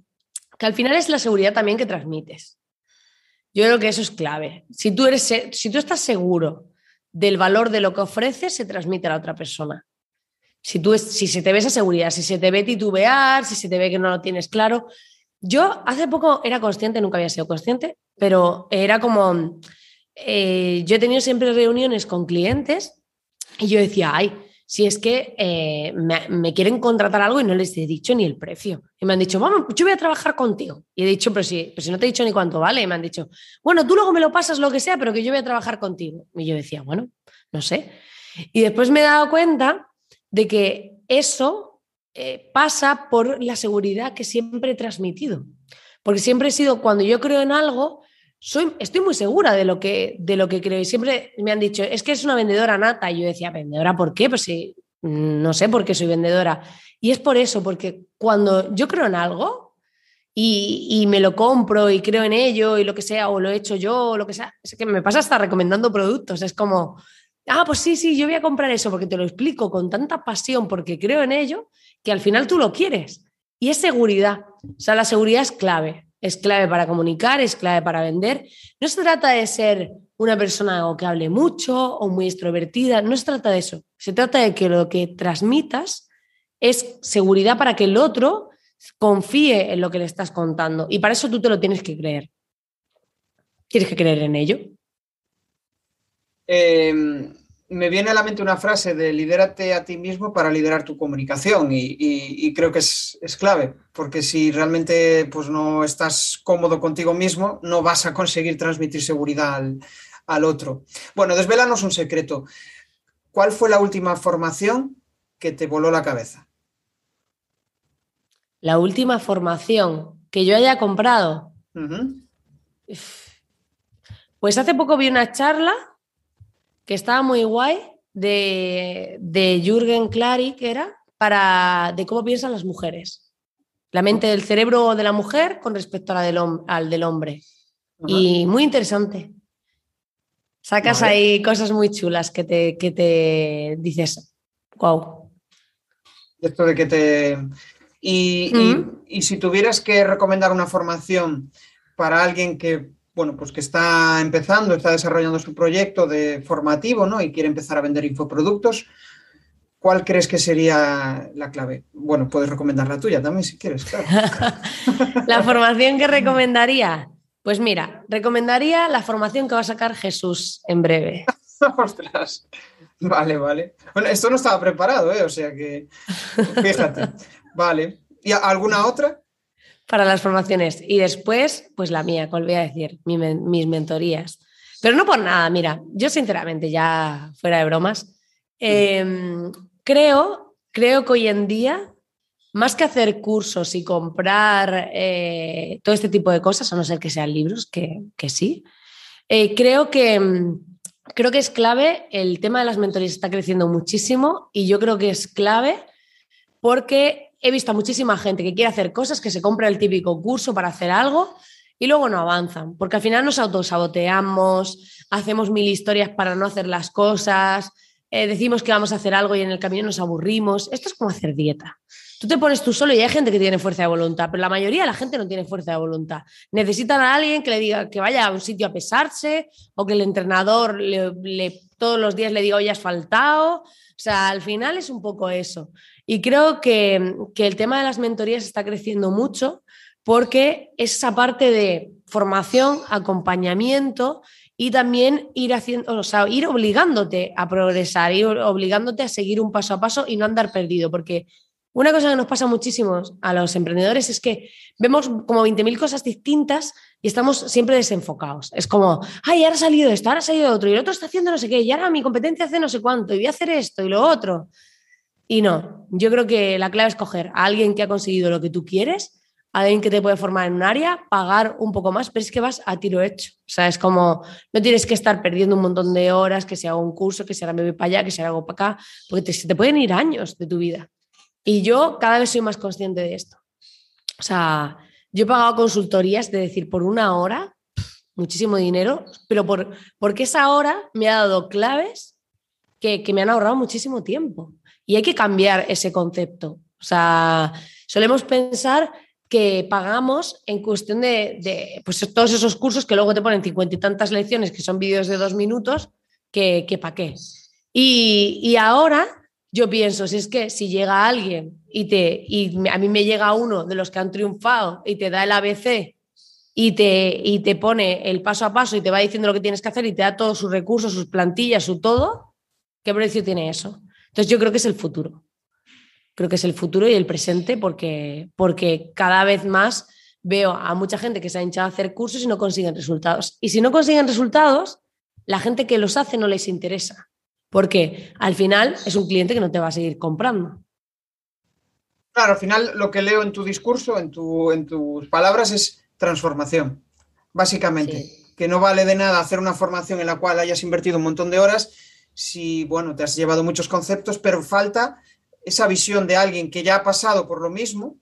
que, al final es la seguridad también que transmites. Yo creo que eso es clave. Si tú, eres, si tú estás seguro del valor de lo que ofreces, se transmite a la otra persona. Si, tú, si se te ve esa seguridad, si se te ve titubear, si se te ve que no lo tienes claro, yo hace poco era consciente, nunca había sido consciente, pero era como, eh, yo he tenido siempre reuniones con clientes y yo decía, ay, si es que eh, me, quieren contratar algo y no les he dicho ni el precio. Y me han dicho, vamos, yo voy a trabajar contigo. Y he dicho, pero si, pero si no te he dicho ni cuánto vale. Y me han dicho, bueno, tú luego me lo pasas lo que sea, pero que yo voy a trabajar contigo. Y yo decía, bueno, no sé. Y después me he dado cuenta de que eso eh, pasa por la seguridad que siempre he transmitido. Porque siempre he sido, cuando yo creo en algo, soy, estoy muy segura de lo, que, de lo que creo. Y siempre me han dicho, es que es una vendedora nata. Y yo decía, ¿vendedora por qué? Pues si No sé por qué soy vendedora. Y es por eso, porque cuando yo creo en algo y, me lo compro y creo en ello y lo que sea, o lo he hecho yo, o lo que sea, es que me pasa hasta recomendando productos. Es como, ah, pues sí, sí, yo voy a comprar eso porque te lo explico con tanta pasión porque creo en ello que al final tú lo quieres. Y es seguridad. O sea, la seguridad es clave. Es clave para comunicar, es clave para vender. No se trata de ser una persona que hable mucho o muy extrovertida, no se trata de eso. Se trata de que lo que transmitas es seguridad para que el otro confíe en lo que le estás contando. Y para eso tú te lo tienes que creer. Tienes que creer en ello. Eh, me viene a la mente una frase de lidérate a ti mismo para liderar tu comunicación y, creo que es, clave, porque si realmente pues, no estás cómodo contigo mismo, no vas a conseguir transmitir seguridad al, otro. Bueno, desvélanos un secreto. ¿Cuál fue la última formación que te voló la cabeza? La última formación que yo haya comprado. Pues hace poco vi una charla que estaba muy guay de, de Jürgen Clary, que era para de cómo piensan las mujeres. La mente del cerebro de la mujer con respecto a la del, al del hombre. Y muy interesante. Sacas ahí cosas muy chulas que te, que te dices, wow. Esto de que te... y, y si tuvieras que recomendar una formación para alguien que bueno, pues que está empezando, está desarrollando su proyecto de formativo, ¿no? Y quiere empezar a vender infoproductos. ¿Cuál crees que sería la clave? Bueno, puedes recomendar la tuya también si quieres, claro. la formación que recomendaría. Pues mira, recomendaría la formación que va a sacar Jesús en breve. Ostras. Vale, vale. Bueno, esto no estaba preparado, ¿eh? O sea que, fíjate. Vale. ¿Y alguna otra? Para las formaciones. Y después, pues la mía, ¿cuál voy a decir? mis mentorías. Pero no por nada, mira, yo sinceramente, ya fuera de bromas, em, creo, creo que hoy en día, más que hacer cursos y comprar eh, todo este tipo de cosas, a no ser que sean libros, que, sí, eh, creo que em, creo que es clave, el tema de las mentorías está creciendo muchísimo y yo creo que es clave porque he visto muchísima gente que quiere hacer cosas, que se compra el típico curso para hacer algo y luego no avanzan, porque al final nos autosaboteamos, hacemos mil historias para no hacer las cosas, eh, decimos que vamos a hacer algo y en el camino nos aburrimos. Esto es como hacer dieta. Tú te pones tú solo y hay gente que tiene fuerza de voluntad, pero la mayoría de la gente no tiene fuerza de voluntad. Necesitan a alguien que le diga que vaya a un sitio a pesarse o que el entrenador todos los días le diga, hoy has faltado. O sea, al final es un poco eso. Y creo que, el tema de las mentorías está creciendo mucho porque es esa parte de formación, acompañamiento y también ir haciendo, o sea, ir obligándote a progresar, ir obligándote a seguir un paso a paso y no andar perdido, porque una cosa que nos pasa muchísimo a los emprendedores es que vemos como 20.000 cosas distintas y estamos siempre desenfocados. Es como, ay, ahora ha salido esto, ahora ha salido otro, y el otro está haciendo no sé qué, y ahora mi competencia hace no sé cuánto, y voy a hacer esto y lo otro. Y no, yo creo que la clave es coger a alguien que ha conseguido lo que tú quieres, a alguien que te puede formar en un área, pagar un poco más, pero es que vas a tiro hecho. O sea, es como, no tienes que estar perdiendo un montón de horas, que sea un curso, que sea me voy para allá, que sea algo para acá, porque te, te pueden ir años de tu vida. Y yo cada vez soy más consciente de esto. O sea, yo he pagado consultorías de decir por una hora, muchísimo dinero, pero por, porque esa hora me ha dado claves que, que me han ahorrado muchísimo tiempo. Y hay que cambiar ese concepto. O sea, solemos pensar que pagamos en cuestión de, pues, todos esos cursos que luego te ponen cincuenta y tantas lecciones que son vídeos de dos minutos, que, para qué. Y, y, ahora yo pienso, si es que si llega alguien y, te, y a mí me llega uno de los que han triunfado y te da el ABC y te, y te pone el paso a paso y te va diciendo lo que tienes que hacer y te da todos sus recursos, sus plantillas, su todo, ¿qué precio tiene eso? Entonces yo creo que es el futuro. Creo que es el futuro y el presente porque, porque cada vez más veo a mucha gente que se ha hinchado a hacer cursos y no consiguen resultados. Y si no consiguen resultados, la gente que los hace no les interesa. Porque al final es un cliente que no te va a seguir comprando. Claro, al final lo que leo en tu discurso, en, tu, en tus palabras, es transformación, básicamente. Que no vale de nada hacer una formación en la cual hayas invertido un montón de horas si, bueno, te has llevado muchos conceptos, pero falta esa visión de alguien que ya ha pasado por lo mismo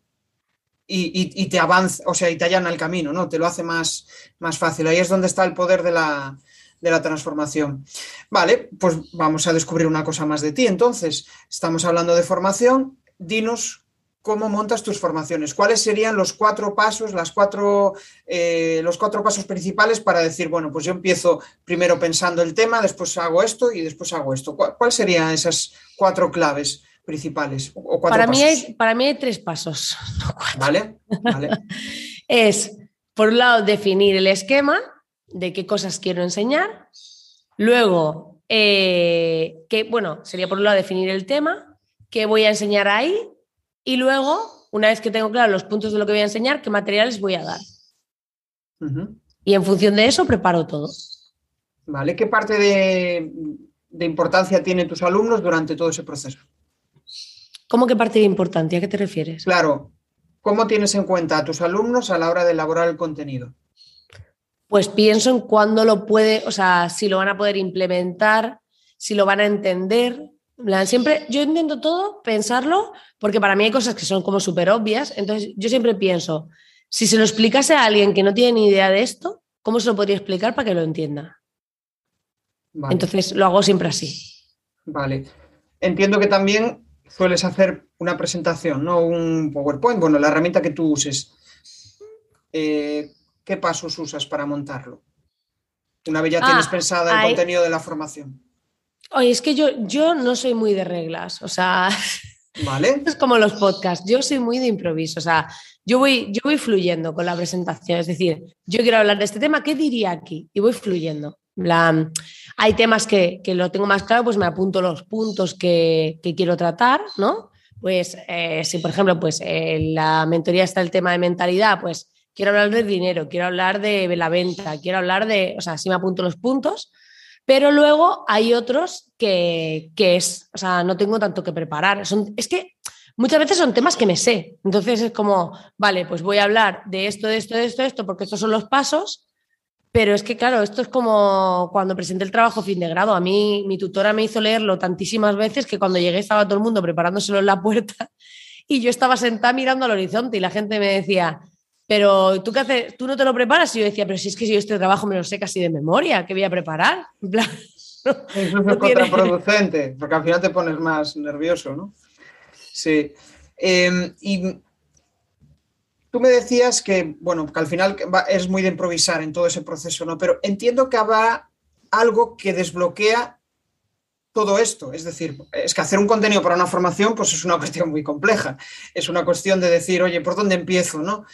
y, te avanza, o sea, y te allana el camino, ¿no? Te lo hace más, más fácil. Ahí es donde está el poder de la, de la transformación. Vale, pues vamos a descubrir una cosa más de ti. Entonces, estamos hablando de formación. Dinos cómo montas tus formaciones. ¿Cuáles serían los cuatro pasos, las cuatro, eh, los cuatro pasos principales para decir, bueno, pues yo empiezo primero pensando el tema, después hago esto y después hago esto? ¿Cuáles serían esas cuatro claves principales? O para, Mí hay, para mí hay tres pasos. vale, vale. es, por un lado, definir el esquema de qué cosas quiero enseñar. Luego, eh, que, bueno, sería por un lado definir el tema, qué voy a enseñar ahí y luego, una vez que tengo claro los puntos de lo que voy a enseñar, qué materiales voy a dar. Y en función de eso preparo todo. Vale, ¿qué parte de, importancia tienen tus alumnos durante todo ese proceso? ¿Cómo qué parte de importancia? ¿A qué te refieres? Claro, ¿cómo tienes en cuenta a tus alumnos a la hora de elaborar el contenido? Pues pienso en cuándo lo puede, o sea, si lo van a poder implementar, si lo van a entender, Siempre, yo intento todo pensarlo, porque para mí hay cosas que son como súper obvias, entonces yo siempre pienso, si se lo explicase a alguien que no tiene ni idea de esto, ¿cómo se lo podría explicar para que lo entienda? Entonces lo hago siempre así. Vale. Entiendo que también sueles hacer una presentación, ¿no? Un PowerPoint, bueno, la herramienta que tú uses. Eh, ¿Qué pasos usas para montarlo? Una vez ya tienes ah, pensada el contenido de la formación. Oye, es que yo, yo no soy muy de reglas, o sea, ¿Vale? es como los podcasts, yo soy muy de improviso, o sea, yo voy, yo voy fluyendo con la presentación, es decir, yo quiero hablar de este tema, ¿qué diría aquí? Y voy fluyendo. hay temas que, lo tengo más claro, pues me apunto los puntos que, quiero tratar, ¿no? Pues eh, si, por ejemplo, pues en la mentoría está el tema de mentalidad, pues quiero hablar de dinero, quiero hablar de la venta, quiero hablar de, o sea, si me apunto los puntos, pero luego hay otros que, es, o sea, no tengo tanto que preparar. Son, es que muchas veces son temas que me sé. Entonces es como, vale, pues voy a hablar de esto, de esto, de esto, de esto, porque estos son los pasos. Pero es que, claro, esto es como cuando presenté el trabajo fin de grado. A mí, mi tutora me hizo leerlo tantísimas veces que cuando llegué estaba todo el mundo preparándoselo en la puerta y yo estaba sentada mirando al horizonte y la gente me decía, pero tú qué haces, tú no te lo preparas y yo decía, pero si es que si yo este trabajo me lo sé casi de memoria, ¿qué voy a preparar? Eso es contraproducente, porque al final te pones más nervioso, ¿no? Sí. Em, y tú me decías que, bueno, que al final es muy de improvisar en todo ese proceso, ¿no? Pero entiendo que habrá algo que desbloquea todo esto. Es decir, es que hacer un contenido para una formación, pues es una cuestión muy compleja. Es una cuestión de decir, oye, ¿por dónde empiezo? ¿no?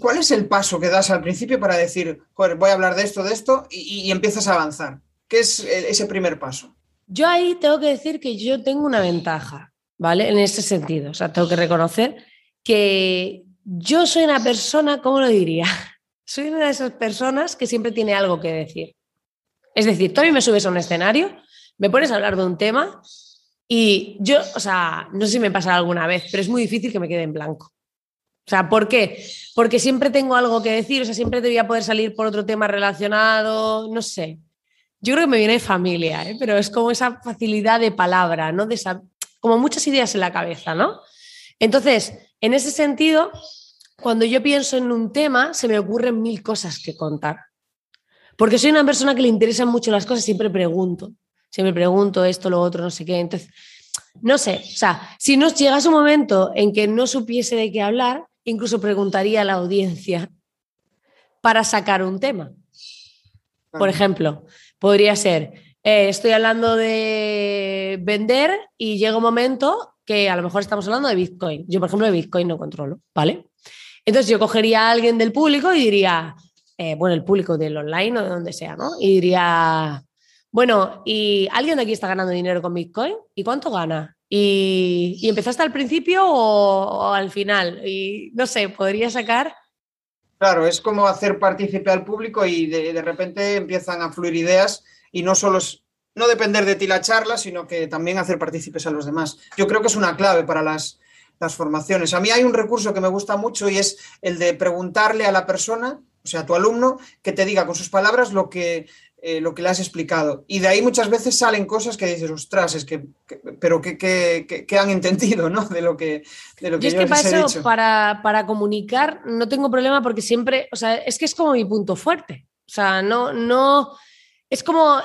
¿Cuál es el paso que das al principio para decir, voy a hablar de esto, de esto, y, empiezas a avanzar? ¿Qué es ese primer paso? Yo ahí tengo que decir que yo tengo una ventaja, ¿vale? En ese sentido. O sea, tengo que reconocer que yo soy una persona, ¿cómo lo diría? Soy una de esas personas que siempre tiene algo que decir. Es decir, tú a mí me subes a un escenario, me pones a hablar de un tema y yo, o sea, no sé si me pasa alguna vez, pero es muy difícil que me quede en blanco. O sea, ¿por qué? Porque siempre tengo algo que decir, o sea, siempre debía poder salir por otro tema relacionado, no sé. Yo creo que me viene de familia, ¿eh? pero es como esa facilidad de palabra, ¿no? De como muchas ideas en la cabeza, ¿no? Entonces, en ese sentido, cuando yo pienso en un tema, se me ocurren mil cosas que contar. Porque soy una persona que le interesan mucho las cosas, siempre pregunto. Siempre pregunto esto, lo otro, no sé qué. Entonces, no sé, o sea, si nos llegase un momento en que no supiese de qué hablar, incluso preguntaría a la audiencia para sacar un tema. Por ejemplo, podría ser, eh, estoy hablando de vender y llega un momento que a lo mejor estamos hablando de Bitcoin. Yo, por ejemplo, de Bitcoin no controlo, ¿vale? Entonces yo cogería a alguien del público y diría, eh, bueno, el público del online o de donde sea, ¿no? Y diría, bueno, ¿y alguien de aquí está ganando dinero con Bitcoin? ¿Y cuánto gana? ¿Y, empezaste al principio o, al final? Y no sé, podría sacar. Claro, es como hacer partícipe al público y de, repente empiezan a fluir ideas y no solo es no depender de ti la charla, sino que también hacer partícipes a los demás. Yo creo que es una clave para las, las formaciones. A mí hay un recurso que me gusta mucho y es el de preguntarle a la persona o sea, tu alumno, que te diga con sus palabras lo que, eh, lo que le has explicado. Y de ahí muchas veces salen cosas que dices, ostras, es que, pero que, han entendido, ¿no? De lo que, de lo que yo, es que para eso, Para, para comunicar, no tengo problema porque siempre, o sea, es que es como mi punto fuerte. O sea, no, no, es como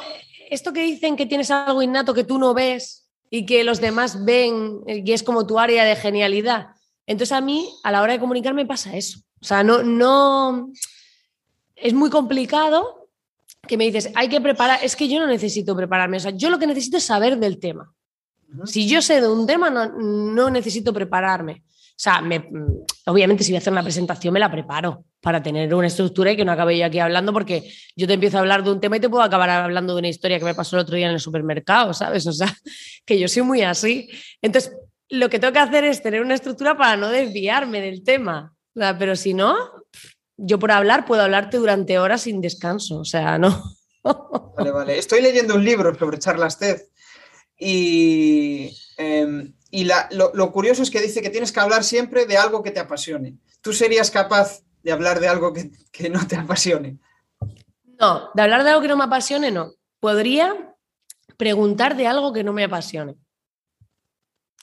esto que dicen que tienes algo innato que tú no ves y que los demás ven y es como tu área de genialidad. Entonces a mí, a la hora de comunicar, me pasa eso. O sea, no, no, es muy complicado que me dices, hay que preparar, es que yo no necesito prepararme, o sea, yo lo que necesito es saber del tema. Si yo sé de un tema, no, no necesito prepararme. O sea, me, obviamente si voy a hacer una presentación me la preparo para tener una estructura y que no acabe yo aquí hablando porque yo te empiezo a hablar de un tema y te puedo acabar hablando de una historia que me pasó el otro día en el supermercado, ¿sabes? O sea, que yo soy muy así. Entonces, lo que tengo que hacer es tener una estructura para no desviarme del tema. O sea, pero si no, yo por hablar puedo hablarte durante horas sin descanso, o sea, no. Vale, vale. Estoy leyendo un libro sobre charlas TED y, em, y lo, curioso es que dice que tienes que hablar siempre de algo que te apasione. ¿Tú serías capaz de hablar de algo que, que no te apasione? No, de hablar de algo que no me apasione, no. Podría preguntar de algo que no me apasione.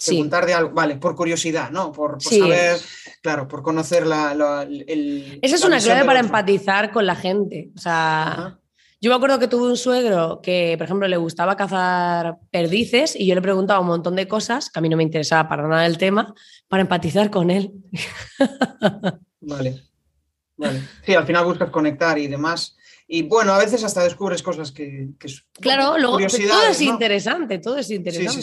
Preguntar de algo, vale, por curiosidad, ¿no? Por, saber, claro, por conocer la, el. Esa es una clave para empatizar con la gente. O sea, yo me acuerdo que tuve un suegro que, por ejemplo, le gustaba cazar perdices y yo le preguntaba un montón de cosas que a mí no me interesaba para nada el tema, para empatizar con él. Vale, vale. Sí, al final buscas conectar y demás. Y bueno, a veces hasta descubres cosas que... claro, luego todo es interesante, todo es interesante.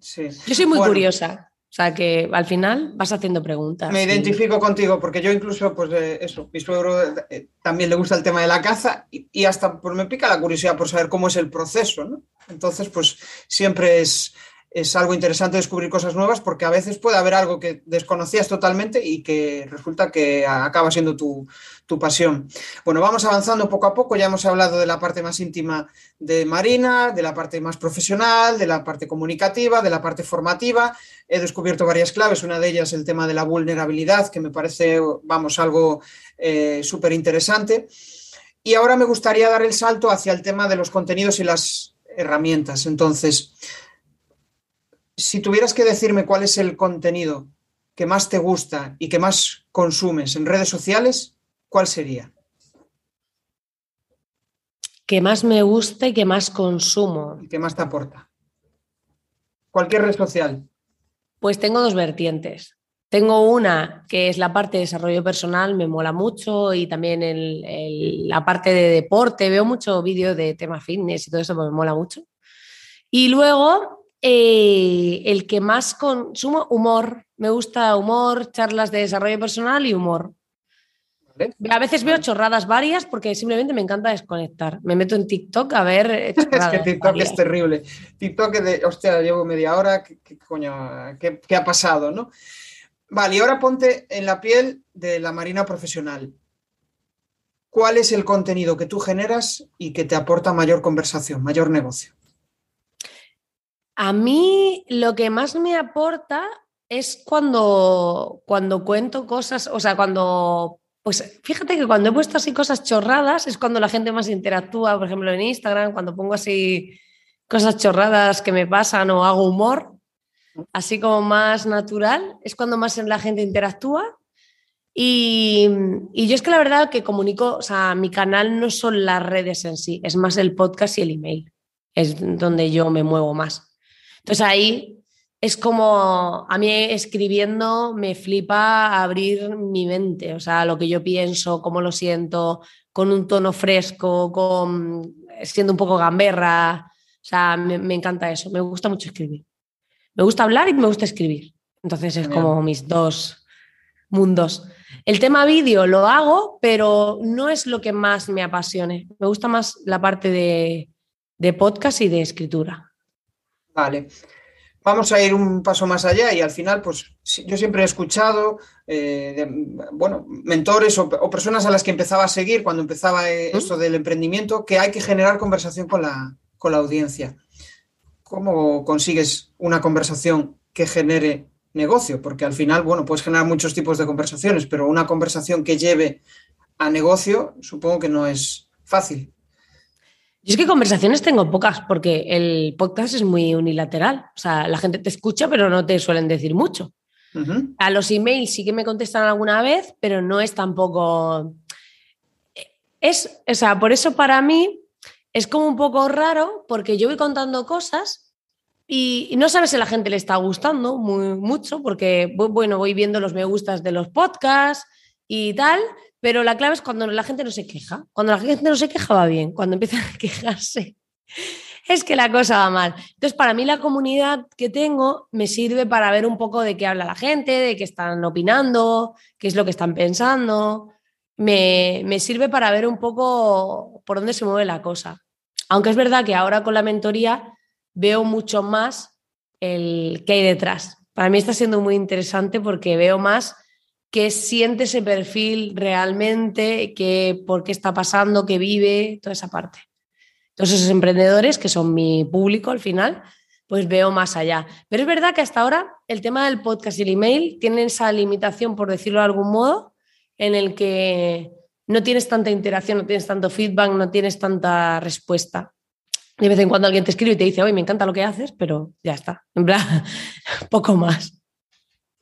Sí, Yo soy muy curiosa. O sea que al final vas haciendo preguntas. Me identifico contigo porque yo incluso, pues eso, mi suegro eh, también le gusta el tema de la caza y, hasta pues, me pica la curiosidad por saber cómo es el proceso, ¿no? Entonces, pues siempre es, es algo interesante descubrir cosas nuevas porque a veces puede haber algo que desconocías totalmente y que resulta que acaba siendo tu, pasión. Bueno, vamos avanzando poco a poco. Ya hemos hablado de la parte más íntima de Marina, de la parte más profesional, de la parte comunicativa, de la parte formativa. He descubierto varias claves. Una de ellas el tema de la vulnerabilidad, que me parece, vamos, algo eh, súper interesante. Y ahora me gustaría dar el salto hacia el tema de los contenidos y las herramientas. Entonces, si tuvieras que decirme cuál es el contenido que más te gusta y que más consumes en redes sociales, ¿cuál sería? Que más me gusta y que más consumo. ¿Y que más te aporta? Cualquier red social. Pues tengo dos vertientes. Tengo una que es la parte de desarrollo personal, me mola mucho, y también la parte de deporte, veo mucho vídeo de tema fitness y todo eso, pues me mola mucho. Y luego eh, el que más consumo, humor. Me gusta humor, charlas de desarrollo personal y humor. A veces veo chorradas varias porque simplemente me encanta desconectar. Me meto en TikTok a ver. es que TikTok es terrible. TikTok es de, hostia, llevo media hora, ¿qué, coño, qué, qué, ha pasado, no? Vale, y ahora ponte en la piel de la marina profesional. ¿Cuál es el contenido que tú generas y que te aporta mayor conversación, mayor negocio? A mí lo que más me aporta es cuando, cuando cuento cosas, o sea, cuando, pues fíjate que cuando he puesto así cosas chorradas es cuando la gente más interactúa, por ejemplo en Instagram, cuando pongo así cosas chorradas que me pasan o hago humor, así como más natural, es cuando más la gente interactúa. Y, y, yo es que la verdad que comunico, o sea, mi canal no son las redes en sí, es más el podcast y el email, es donde yo me muevo más. Entonces ahí es como a mí escribiendo me flipa abrir mi mente, o sea, lo que yo pienso, cómo lo siento, con un tono fresco, con siendo un poco gamberra, o sea, me, encanta eso, me gusta mucho escribir. Me gusta hablar y me gusta escribir. Entonces es como mis dos mundos. El tema vídeo lo hago, pero no es lo que más me apasione. Me gusta más la parte de, de podcast y de escritura. Vale. Vamos a ir un paso más allá y al final, pues yo siempre he escuchado, eh, bueno, mentores o, personas a las que empezaba a seguir cuando empezaba eh, esto del emprendimiento, que hay que generar conversación con la, con la audiencia. ¿Cómo consigues una conversación que genere negocio? Porque al final, bueno, puedes generar muchos tipos de conversaciones, pero una conversación que lleve a negocio, supongo que no es fácil. Yo es que conversaciones tengo pocas porque el podcast es muy unilateral. O sea, la gente te escucha, pero no te suelen decir mucho. A los emails sí que me contestan alguna vez, pero no es tampoco. Es, o sea, por eso para mí es como un poco raro porque yo voy contando cosas y, no sabes si a la gente le está gustando muy, mucho porque, bueno, voy viendo los me gustas de los podcasts y tal, pero la clave es cuando la gente no se queja. Cuando la gente no se queja va bien, cuando empiezan a quejarse es que la cosa va mal. Entonces, para mí la comunidad que tengo me sirve para ver un poco de qué habla la gente, de qué están opinando, qué es lo que están pensando. Me, me sirve para ver un poco por dónde se mueve la cosa. Aunque es verdad que ahora con la mentoría veo mucho más el que hay detrás. Para mí está siendo muy interesante porque veo más qué siente ese perfil realmente, qué, por qué está pasando, qué vive, toda esa parte. Todos esos emprendedores, que son mi público al final, pues veo más allá. Pero es verdad que hasta ahora el tema del podcast y el email tienen esa limitación, por decirlo de algún modo, en el que no tienes tanta interacción, no tienes tanto feedback, no tienes tanta respuesta. De vez en cuando alguien te escribe y te dice, oye, me encanta lo que haces, pero ya está. En plan, poco más.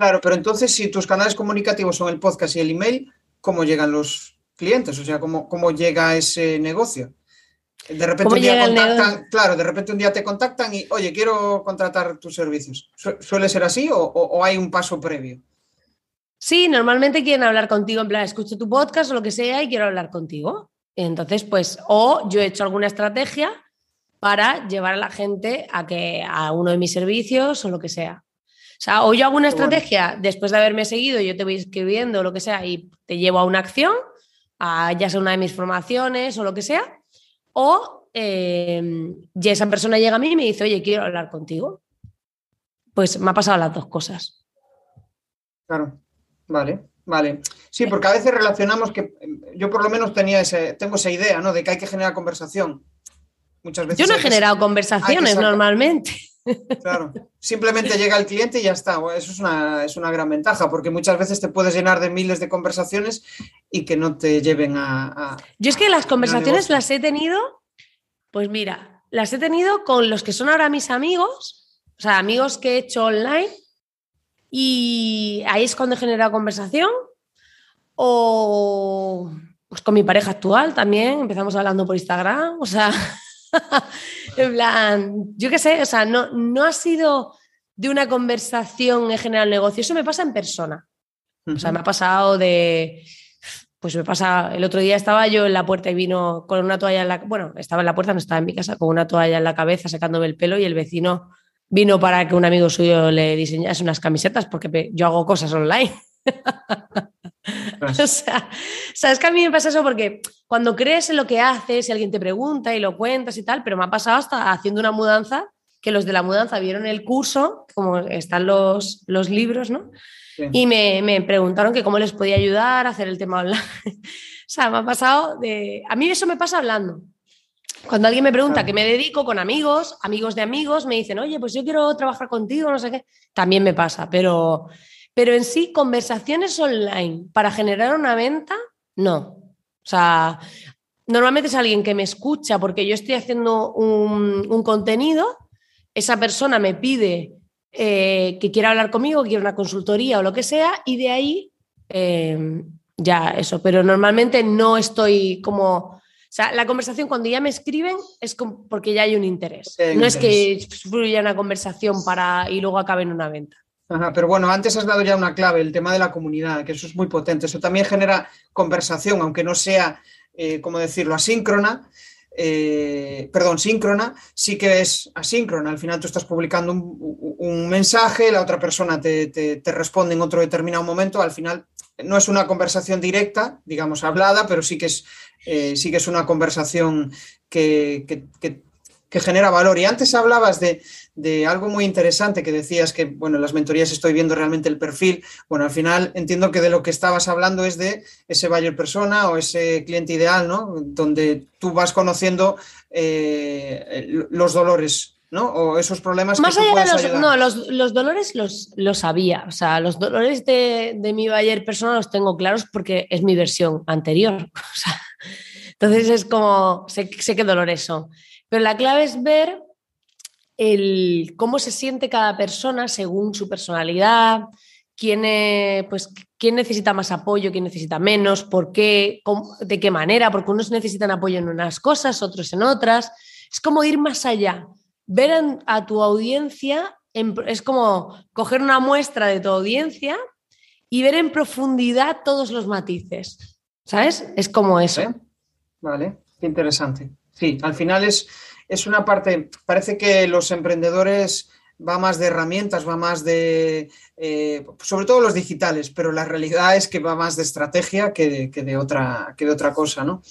Claro, pero entonces si tus canales comunicativos son el podcast y el email, ¿cómo llegan los clientes? O sea, ¿cómo, cómo llega ese negocio? De repente un día contactan, claro, de repente un día te contactan y, oye, quiero contratar tus servicios. ¿Suele ser así o, hay un paso previo? Sí, normalmente quieren hablar contigo, en plan, escucho tu podcast o lo que sea y quiero hablar contigo. Entonces, pues, o yo he hecho alguna estrategia para llevar a la gente a que a uno de mis servicios o lo que sea. O sea, o yo hago una estrategia después de haberme seguido, yo te voy escribiendo o lo que sea y te llevo a una acción, a ya sea una de mis formaciones o lo que sea, o em, ya esa persona llega a mí y me dice, oye, quiero hablar contigo. Pues me ha pasado las dos cosas. Claro, vale, vale. Sí, porque a veces relacionamos que yo por lo menos tenía ese, tengo esa idea, ¿no? De que hay que generar conversación. Muchas veces. Yo no he generado conversaciones normalmente. Claro, simplemente llega el cliente y ya está. Eso es una, es una, gran ventaja, porque muchas veces te puedes llenar de miles de conversaciones y que no te lleven a... Yo es que las conversaciones las he tenido, pues mira, las he tenido con los que son ahora mis amigos, o sea, amigos que he hecho online, y ahí es cuando he generado conversación, o pues con mi pareja actual también, empezamos hablando por Instagram, o sea... en plan, yo qué sé, o sea, no, no ha sido de una conversación en general negocio, eso me pasa en persona. O sea, me ha pasado de, pues me pasa, el otro día estaba yo en la puerta y vino con una toalla en la, bueno, estaba en la puerta, no estaba en mi casa, con una toalla en la cabeza sacándome el pelo y el vecino vino para que un amigo suyo le diseñase unas camisetas porque yo hago cosas online. o sea, sabes que a mí me pasa eso porque cuando crees en lo que haces y alguien te pregunta y lo cuentas y tal, pero me ha pasado hasta haciendo una mudanza, que los de la mudanza vieron el curso, como están los, los libros, ¿no? Y me, me, preguntaron que cómo les podía ayudar a hacer el tema online. o sea, me ha pasado de... A mí eso me pasa hablando. Cuando alguien me pregunta qué me dedico con amigos, amigos de amigos, me dicen, oye, pues yo quiero trabajar contigo, no sé qué, también me pasa, pero pero en sí, conversaciones online para generar una venta, no. O sea, normalmente es alguien que me escucha porque yo estoy haciendo un, contenido, esa persona me pide eh, que quiera hablar conmigo, que quiera una consultoría o lo que sea, y de ahí eh, ya eso. Pero normalmente no estoy como. O sea, la conversación cuando ya me escriben es porque ya hay un interés. no es que fluya una conversación para y luego acabe en una venta pero bueno, antes has dado ya una clave, el tema de la comunidad, que eso es muy potente. Eso también genera conversación, aunque no sea, eh, como decirlo, asíncrona. Eh, perdón, síncrona, sí que es asíncrona. Al final tú estás publicando un, mensaje, la otra persona te, responde en otro determinado momento. Al final no es una conversación directa, digamos, hablada, pero sí que es, eh, sí que es una conversación que que genera valor. Y antes hablabas de, algo muy interesante que decías que, bueno, en las mentorías estoy viendo realmente el perfil. Bueno, al final entiendo que de lo que estabas hablando es de ese buyer persona o ese cliente ideal, ¿no? Donde tú vas conociendo eh, los dolores ¿no? O esos problemas Más que tú allá de los, ayudar. no, los, los dolores los, los sabía. O sea, los dolores de, de mi Bayer persona los tengo claros porque es mi versión anterior. O sea, entonces es como, sé, sé qué dolores son. Pero la clave es ver el, cómo se siente cada persona según su personalidad, quién, pues, quién necesita más apoyo, quién necesita menos, por qué, de qué manera, porque unos necesitan apoyo en unas cosas, otros en otras. Es como ir más allá, ver a tu audiencia, en- es como coger una muestra de tu audiencia y ver en profundidad todos los matices. ¿Sabes? Es como eso. ¿Eh? Vale, qué interesante. Sí, al final es, es una parte, parece que los emprendedores va más de herramientas, va más de, eh, sobre todo los digitales, pero la realidad es que va más de estrategia que de, que de otra, que de otra cosa, ¿no?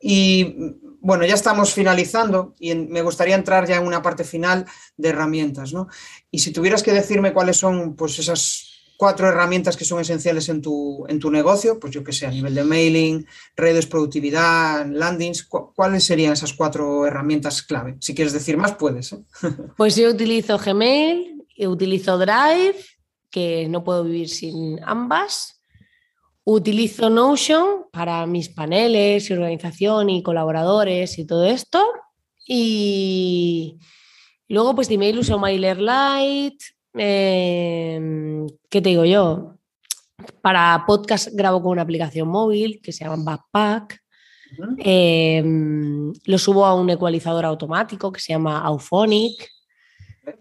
Y bueno, ya estamos finalizando y me gustaría entrar ya en una parte final de herramientas, ¿no? Y si tuvieras que decirme cuáles son pues esas cuatro herramientas que son esenciales en tu, en tu negocio, pues yo que sé, a nivel de mailing, redes, productividad, landings, ¿cu- ¿cuáles serían esas cuatro herramientas clave? Si quieres decir más, puedes. ¿eh? Pues yo utilizo Gmail, utilizo Drive, que no puedo vivir sin ambas. Utilizo Notion para mis paneles y organización y colaboradores y todo esto. Y luego, pues de email uso MailerLite. Eh, ¿Qué te digo yo? Para podcast grabo con una aplicación móvil que se llama Backpack. Eh, lo subo a un ecualizador automático que se llama Auphonic.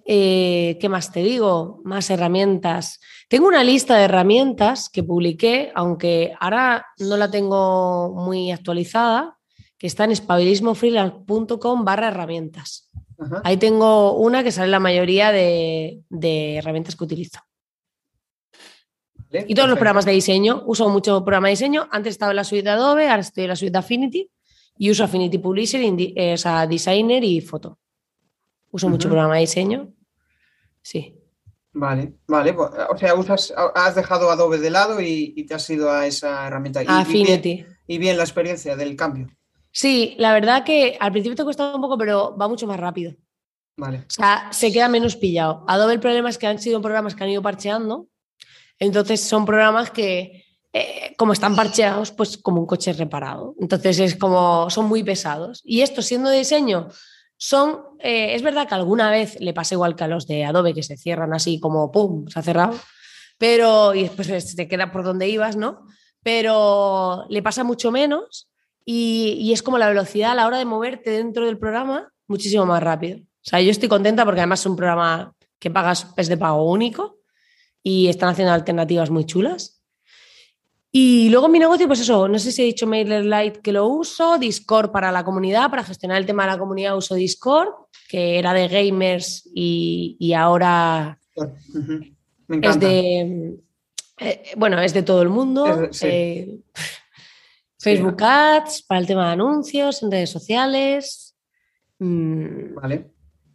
Eh, ¿Qué más te digo? Más herramientas. Tengo una lista de herramientas que publiqué, aunque ahora no la tengo muy actualizada, que está en espabilismofreelance.com barra herramientas. Ajá. Ahí tengo una que sale la mayoría de, de herramientas que utilizo. Vale, Y todos los programas de diseño. Uso mucho programa de diseño. Antes estaba en la suite de Adobe, ahora estoy en la suite de Affinity. Y uso Affinity Publisher, eh, o sea, Designer y Foto. Uso mucho programa de diseño. Sí. Vale, vale. pues, O sea, usas, has dejado Adobe de lado y, y te has ido a esa herramienta. Y- y bien- Affinity. y bien la experiencia del cambio. Sí, la verdad que al principio te cuesta un poco, pero va mucho más rápido. Vale. O sea, se queda menos pillado. Adobe el problema es que han sido programas que han ido parcheando. Entonces son programas que, eh, como están parcheados, pues como un coche reparado. Entonces es como, son muy pesados. Y esto siendo de diseño, son, eh, es verdad que alguna vez le pasa igual que a los de Adobe, que se cierran así como, ¡pum!, se ha cerrado. Pero, y después se queda por donde ibas, ¿no? Pero le pasa mucho menos y, y es como la velocidad a la hora de moverte dentro del programa muchísimo más rápido. O sea, yo estoy contenta porque además es un programa que pagas, es de pago único y están haciendo alternativas muy chulas. Y luego mi negocio, pues eso, no sé si he dicho MailerLite que lo uso, Discord para la comunidad, para gestionar el tema de la comunidad uso Discord, que era de gamers y, y ahora. Me es de, eh, bueno, es de todo el mundo. Es sí. eh, Facebook Ads para el tema de anuncios en redes sociales. Mm, Vale.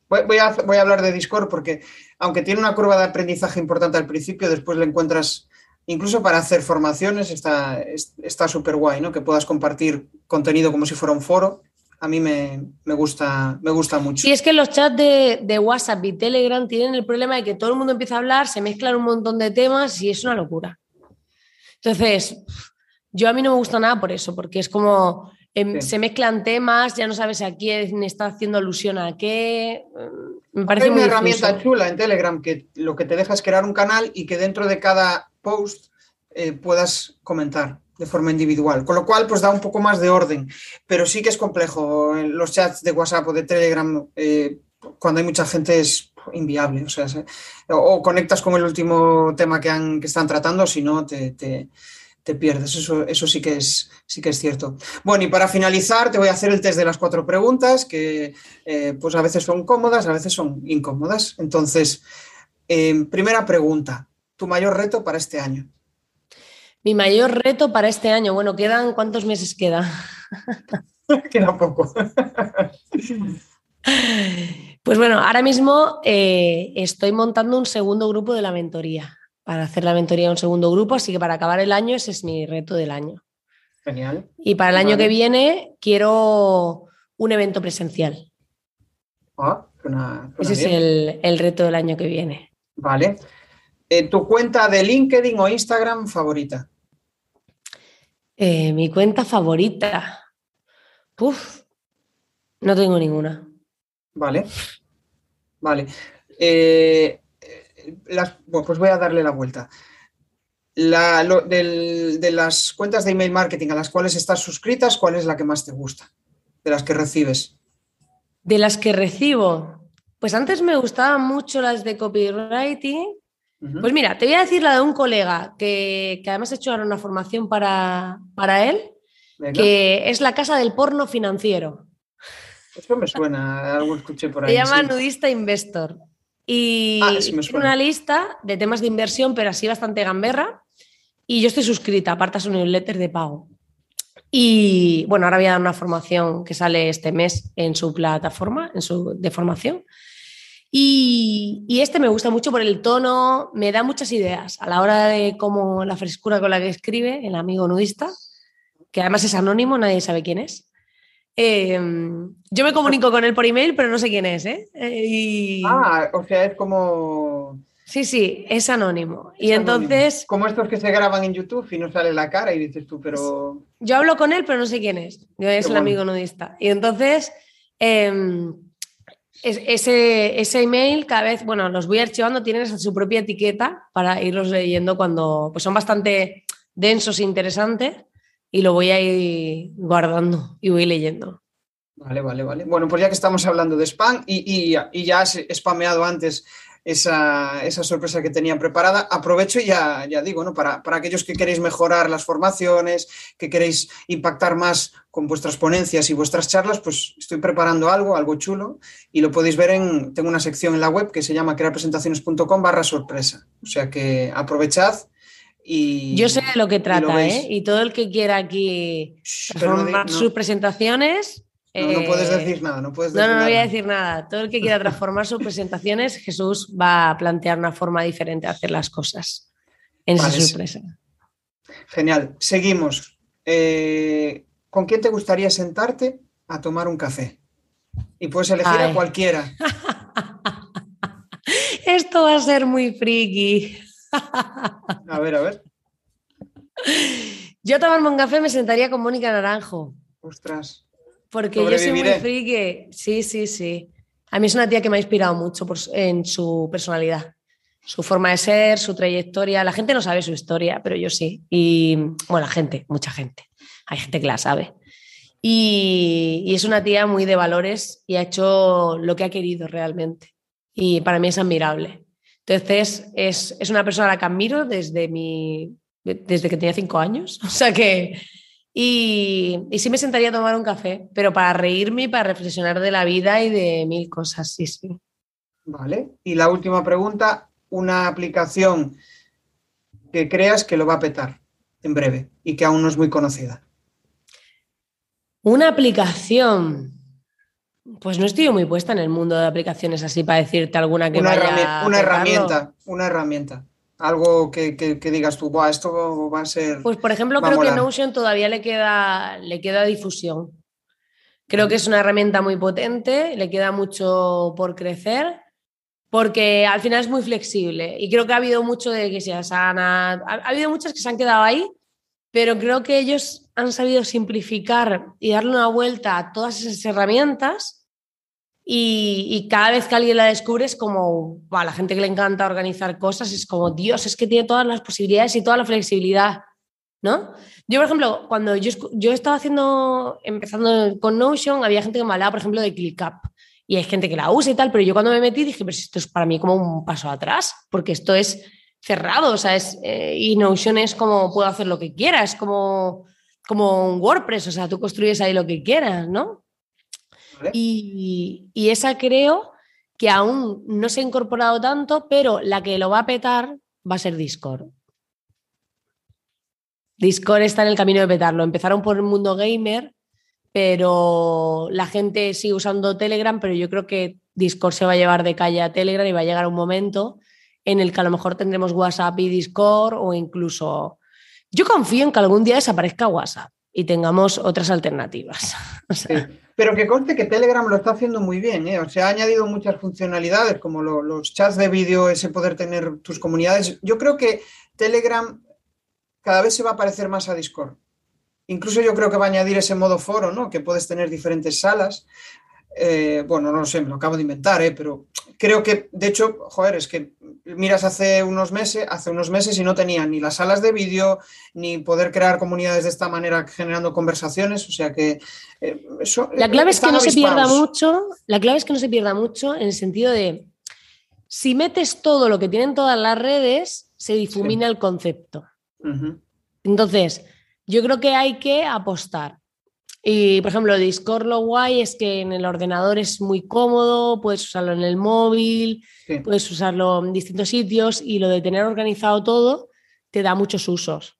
Voy, a, voy a hablar de Discord porque, aunque tiene una curva de aprendizaje importante al principio, después le encuentras, incluso para hacer formaciones, está es- está súper guay, ¿no? Que puedas compartir contenido como si fuera un foro. A mí me, me gusta, me gusta mucho. Sí, es que los chats de, de WhatsApp y Telegram tienen el problema de que todo el mundo empieza a hablar, se mezclan un montón de temas y es una locura. Entonces, yo a mí no me gusta nada por eso, porque es como em, Sí. se mezclan temas, ya no sabes a quién está haciendo alusión a qué. mm, Me Hay parece una muy herramienta chula en Telegram que lo que te deja es crear un canal y que dentro de cada post eh, puedas comentar de forma individual, con lo cual pues da un poco más de orden, pero sí que es complejo. Los chats de WhatsApp o de Telegram, eh, cuando hay mucha gente es inviable, o sea, se- o, o conectas con el último tema que, han, que están tratando, si no te, te- te pierdes, eso, eso sí, que es, sí que es cierto. Bueno, y para finalizar te voy a hacer el test de las cuatro preguntas, que eh, pues a veces son cómodas, a veces son incómodas. Entonces, eh, primera pregunta, ¿tu mayor reto para este año? Mi mayor reto para este año, bueno, quedan ¿cuántos meses queda? Queda poco. Pues bueno, ahora mismo eh, estoy montando un segundo grupo de la mentoría, para hacer la mentoría de un segundo grupo, así que para acabar el año ese es mi reto del año. Genial. Y para el año que viene quiero un evento presencial. Ah, suena Ese es el, el reto del año que viene. Vale. Eh, ¿Tu cuenta de LinkedIn o Instagram favorita? Eh, mi cuenta favorita. Uf, no tengo ninguna. Vale. Vale. Eh, las- bueno, pues voy a darle la vuelta. La- lo- del- de las cuentas de email marketing a las cuales estás suscritas, ¿cuál es la que más te gusta? De las que recibes. De las que recibo, pues antes me gustaban mucho las de copywriting. Pues mira, te voy a decir la de un colega que, que además he hecho ahora una formación para, para él, Venga. que es la casa del porno financiero. Esto me suena, algo escuché por ahí. Se llama sí. Nudista Investor. Y Ah, sí una lista de temas de inversión, pero así bastante gamberra. Y yo estoy suscrita, aparte a su newsletter de pago. Y bueno, ahora voy a dar una formación que sale este mes en su plataforma, en su de formación. Y, y este me gusta mucho por el tono, me da muchas ideas a la hora de cómo la frescura con la que escribe el amigo nudista, que además es anónimo, nadie sabe quién es. Eh, yo me comunico con él por email, pero no sé quién es. ¿eh? Eh, y- Ah, o sea, es como. Sí, sí, es anónimo. y anónimo. entonces Como estos que se graban en YouTube y no sale la cara y dices tú, pero. yo hablo con él, pero no sé quién es. Yo es Qué el bueno. amigo nudista. Y entonces em, es- ese, ese email cada vez, bueno, los voy archivando, tienen su propia etiqueta para irlos leyendo cuando pues son bastante densos e interesantes y lo voy a ir guardando y voy leyendo. Vale, vale, vale. Bueno, pues ya que estamos hablando de spam y, ya has spameado antes esa, esa sorpresa que tenía preparada, aprovecho y ya, ya digo, ¿no? Para, para aquellos que queréis mejorar las formaciones, que queréis impactar más con vuestras ponencias y vuestras charlas, pues estoy preparando algo, algo chulo, y lo podéis ver en, tengo una sección en la web que se llama crearpresentaciones.com barra sorpresa. O sea que aprovechad y... Yo sé de lo que trata, veis. ¿eh? Y todo el que quiera aquí no transformar no- sus presentaciones. no- no puedes eh, decir nada, no puedes No, decir no, no voy a decir nada. Todo el que quiera transformar sus presentaciones, Jesús va a plantear una forma diferente de hacer las cosas en Vale, sí. sorpresa. Genial. Seguimos. Eh, ¿Con quién te gustaría sentarte a tomar un café? Y puedes elegir Ay. a cualquiera. Esto va a ser muy friki. A ver, a ver. Yo a tomarme un café me sentaría con Mónica Naranjo, Ostras. porque yo soy muy friki. Sí, sí, sí. A mí es una tía que me ha inspirado mucho por en su personalidad, su forma de ser, su trayectoria. La gente no sabe su historia, pero yo sí. Y bueno, la gente, mucha gente. Hay gente que la sabe. Y, y es una tía muy de valores y ha hecho lo que ha querido realmente. Y para mí es admirable. Entonces, es, es una persona a la que admiro desde, mi, desde que tenía cinco años. O sea que. Y, y sí me sentaría a tomar un café, pero para reírme y para reflexionar de la vida y de mil cosas, sí, sí. Vale. Y la última pregunta, una aplicación que creas que lo va a petar en breve y que aún no es muy conocida. Una aplicación. Pues no estoy muy puesta en el mundo de aplicaciones así para decirte alguna que Una, vaya herrami- a una herramienta, una herramienta. Algo que, que- que digas tú, "Buah, esto va a ser... Pues, por ejemplo, creo que. Notion todavía le queda, le queda difusión. Creo que es una herramienta muy potente, le queda mucho por crecer, porque al final es muy flexible. Y creo que ha habido mucho de que sea sana, ha, ha habido muchas que se han quedado ahí, pero creo que ellos han sabido simplificar y darle una vuelta a todas esas herramientas. Y, cada vez que alguien la descubre es como, a la gente que le encanta organizar cosas, es como, Dios, es que tiene todas las posibilidades y toda la flexibilidad. ¿no? Yo, por ejemplo, cuando yo, yo estaba haciendo, empezando con Notion, había gente que me hablaba, por ejemplo, de ClickUp. Y hay gente que la usa y tal, pero yo cuando me metí dije, pero esto es para mí como un paso atrás, porque esto es cerrado, o sea, es, eh, y Notion es como puedo hacer lo que quiera, es como, como un WordPress, o sea, tú construyes ahí lo que quieras, ¿no? ¿vale? Y, y esa creo que aún no se ha incorporado tanto, pero la que lo va a petar va a ser Discord. Discord está en el camino de petarlo. Empezaron por el mundo gamer, pero la gente sigue usando Telegram, pero yo creo que Discord se va a llevar de calle a Telegram y va a llegar un momento en el que a lo mejor tendremos WhatsApp y Discord o incluso... Yo confío en que algún día desaparezca WhatsApp. y tengamos otras alternativas. Pero que conste que Telegram lo está haciendo muy bien, ¿eh? o sea, ha añadido muchas funcionalidades como los chats de vídeo, ese poder tener tus comunidades. Yo creo que Telegram cada vez se va a parecer más a Discord. Incluso yo creo que va a añadir ese modo foro, ¿no? Que puedes tener diferentes salas. Eh, bueno, no lo sé, me lo acabo de inventar, ¿eh? pero creo que, de hecho, joder, es que miras hace unos meses, hace unos meses y no tenían ni las salas de vídeo, ni poder crear comunidades de esta manera generando conversaciones, o sea que eh, La clave es que no se pierda mucho, la clave es que no se pierda mucho en el sentido de si metes todo lo que tienen todas las redes, se difumina el concepto. Entonces, yo creo que hay que apostar. Y, por ejemplo, Discord lo guay es que en el ordenador es muy cómodo, puedes usarlo en el móvil, puedes usarlo en distintos sitios y lo de tener organizado todo te da muchos usos.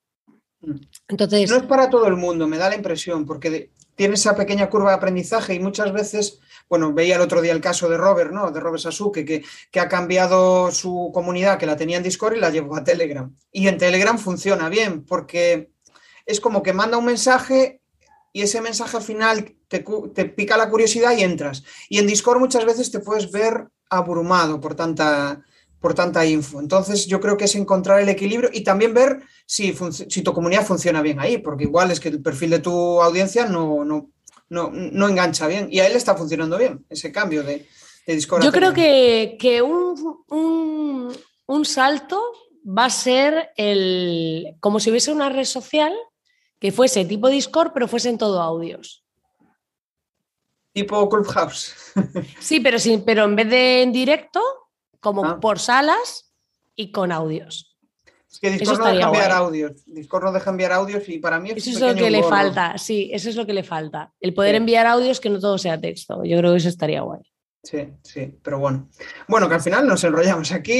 Mm. Entonces, no es para todo el mundo, me da la impresión, porque tiene esa pequeña curva de aprendizaje y muchas veces, bueno, veía el otro día el caso de Robert, ¿no? De Robert Sasuke, que, que ha cambiado su comunidad, que la tenía en Discord y la llevó a Telegram. Y en Telegram funciona bien, porque es como que manda un mensaje y ese mensaje al final te, pica la curiosidad y entras. Y en Discord muchas veces te puedes ver abrumado por tanta, por tanta info. Entonces yo creo que es encontrar el equilibrio y también ver si, si tu comunidad funciona bien ahí, porque igual es que el perfil de tu audiencia no, no, no, engancha bien. Y a él está funcionando bien ese cambio de, Discord. Yo creo que, un, un, un salto va a ser el como si hubiese una red social que fuese tipo Discord, pero fuesen todo audios. Tipo Clubhouse. sí, pero, sí, pero en vez de en directo, como ah. por salas y con audios. Es que Discord no deja enviar audios. Discord no deja enviar audios y para mí es Eso es lo que le falta, sí, eso es lo que le falta. El poder enviar audios que no todo sea texto. Yo creo que eso estaría guay. Sí, sí, pero bueno. Bueno, que al final nos enrollamos aquí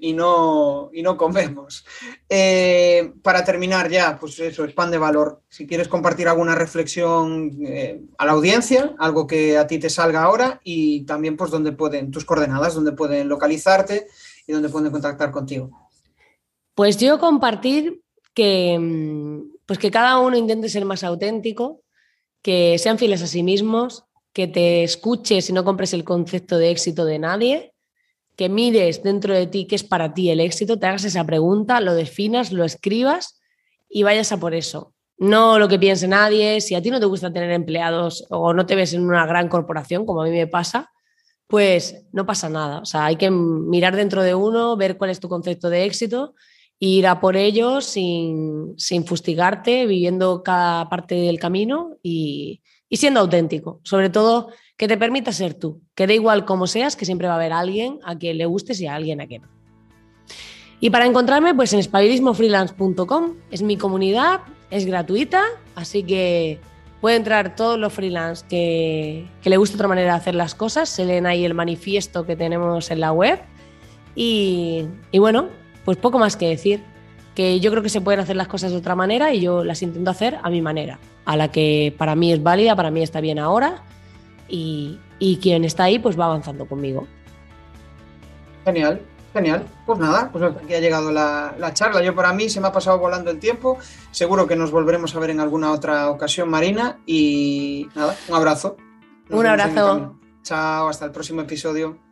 y, no, no comemos. Eh, para terminar ya, pues eso, spam de valor. Si quieres compartir alguna reflexión eh, a la audiencia, algo que a ti te salga ahora y también pues donde pueden, tus coordenadas, donde pueden localizarte y donde pueden contactar contigo. Pues yo compartir que, mm, pues que cada uno intente ser más auténtico, que sean fieles a sí mismos, que te escuches y no compres el concepto de éxito de nadie, que mires dentro de ti qué es para ti el éxito, te hagas esa pregunta, lo definas, lo escribas y vayas a por eso. No lo que piense nadie, si a ti no te gusta tener empleados o no te ves en una gran corporación, como a mí me pasa, pues no pasa nada. O sea, hay que mirar dentro de uno, ver cuál es tu concepto de éxito e ir a por ello sin, sin fustigarte, viviendo cada parte del camino y, y siendo auténtico. Sobre todo, que te permita ser tú. Que da igual cómo seas, que siempre va a haber alguien a quien le gustes y a alguien a quien no. Y para encontrarme, pues en espabilismofreelance.com es mi comunidad, es gratuita, así que puede entrar todos los freelance que, que le guste otra manera de hacer las cosas. Se leen ahí el manifiesto que tenemos en la web. Y, y bueno, pues poco más que decir que yo creo que se pueden hacer las cosas de otra manera y yo las intento hacer a mi manera, a la que para mí es válida, para mí está bien ahora y, quien está ahí pues va avanzando conmigo. Genial, genial. Pues nada, pues aquí ha llegado la, charla. Yo para mí se me ha pasado volando el tiempo. Seguro que nos volveremos a ver en alguna otra ocasión, Marina. Y nada, un abrazo. un abrazo. Chao, hasta el próximo episodio.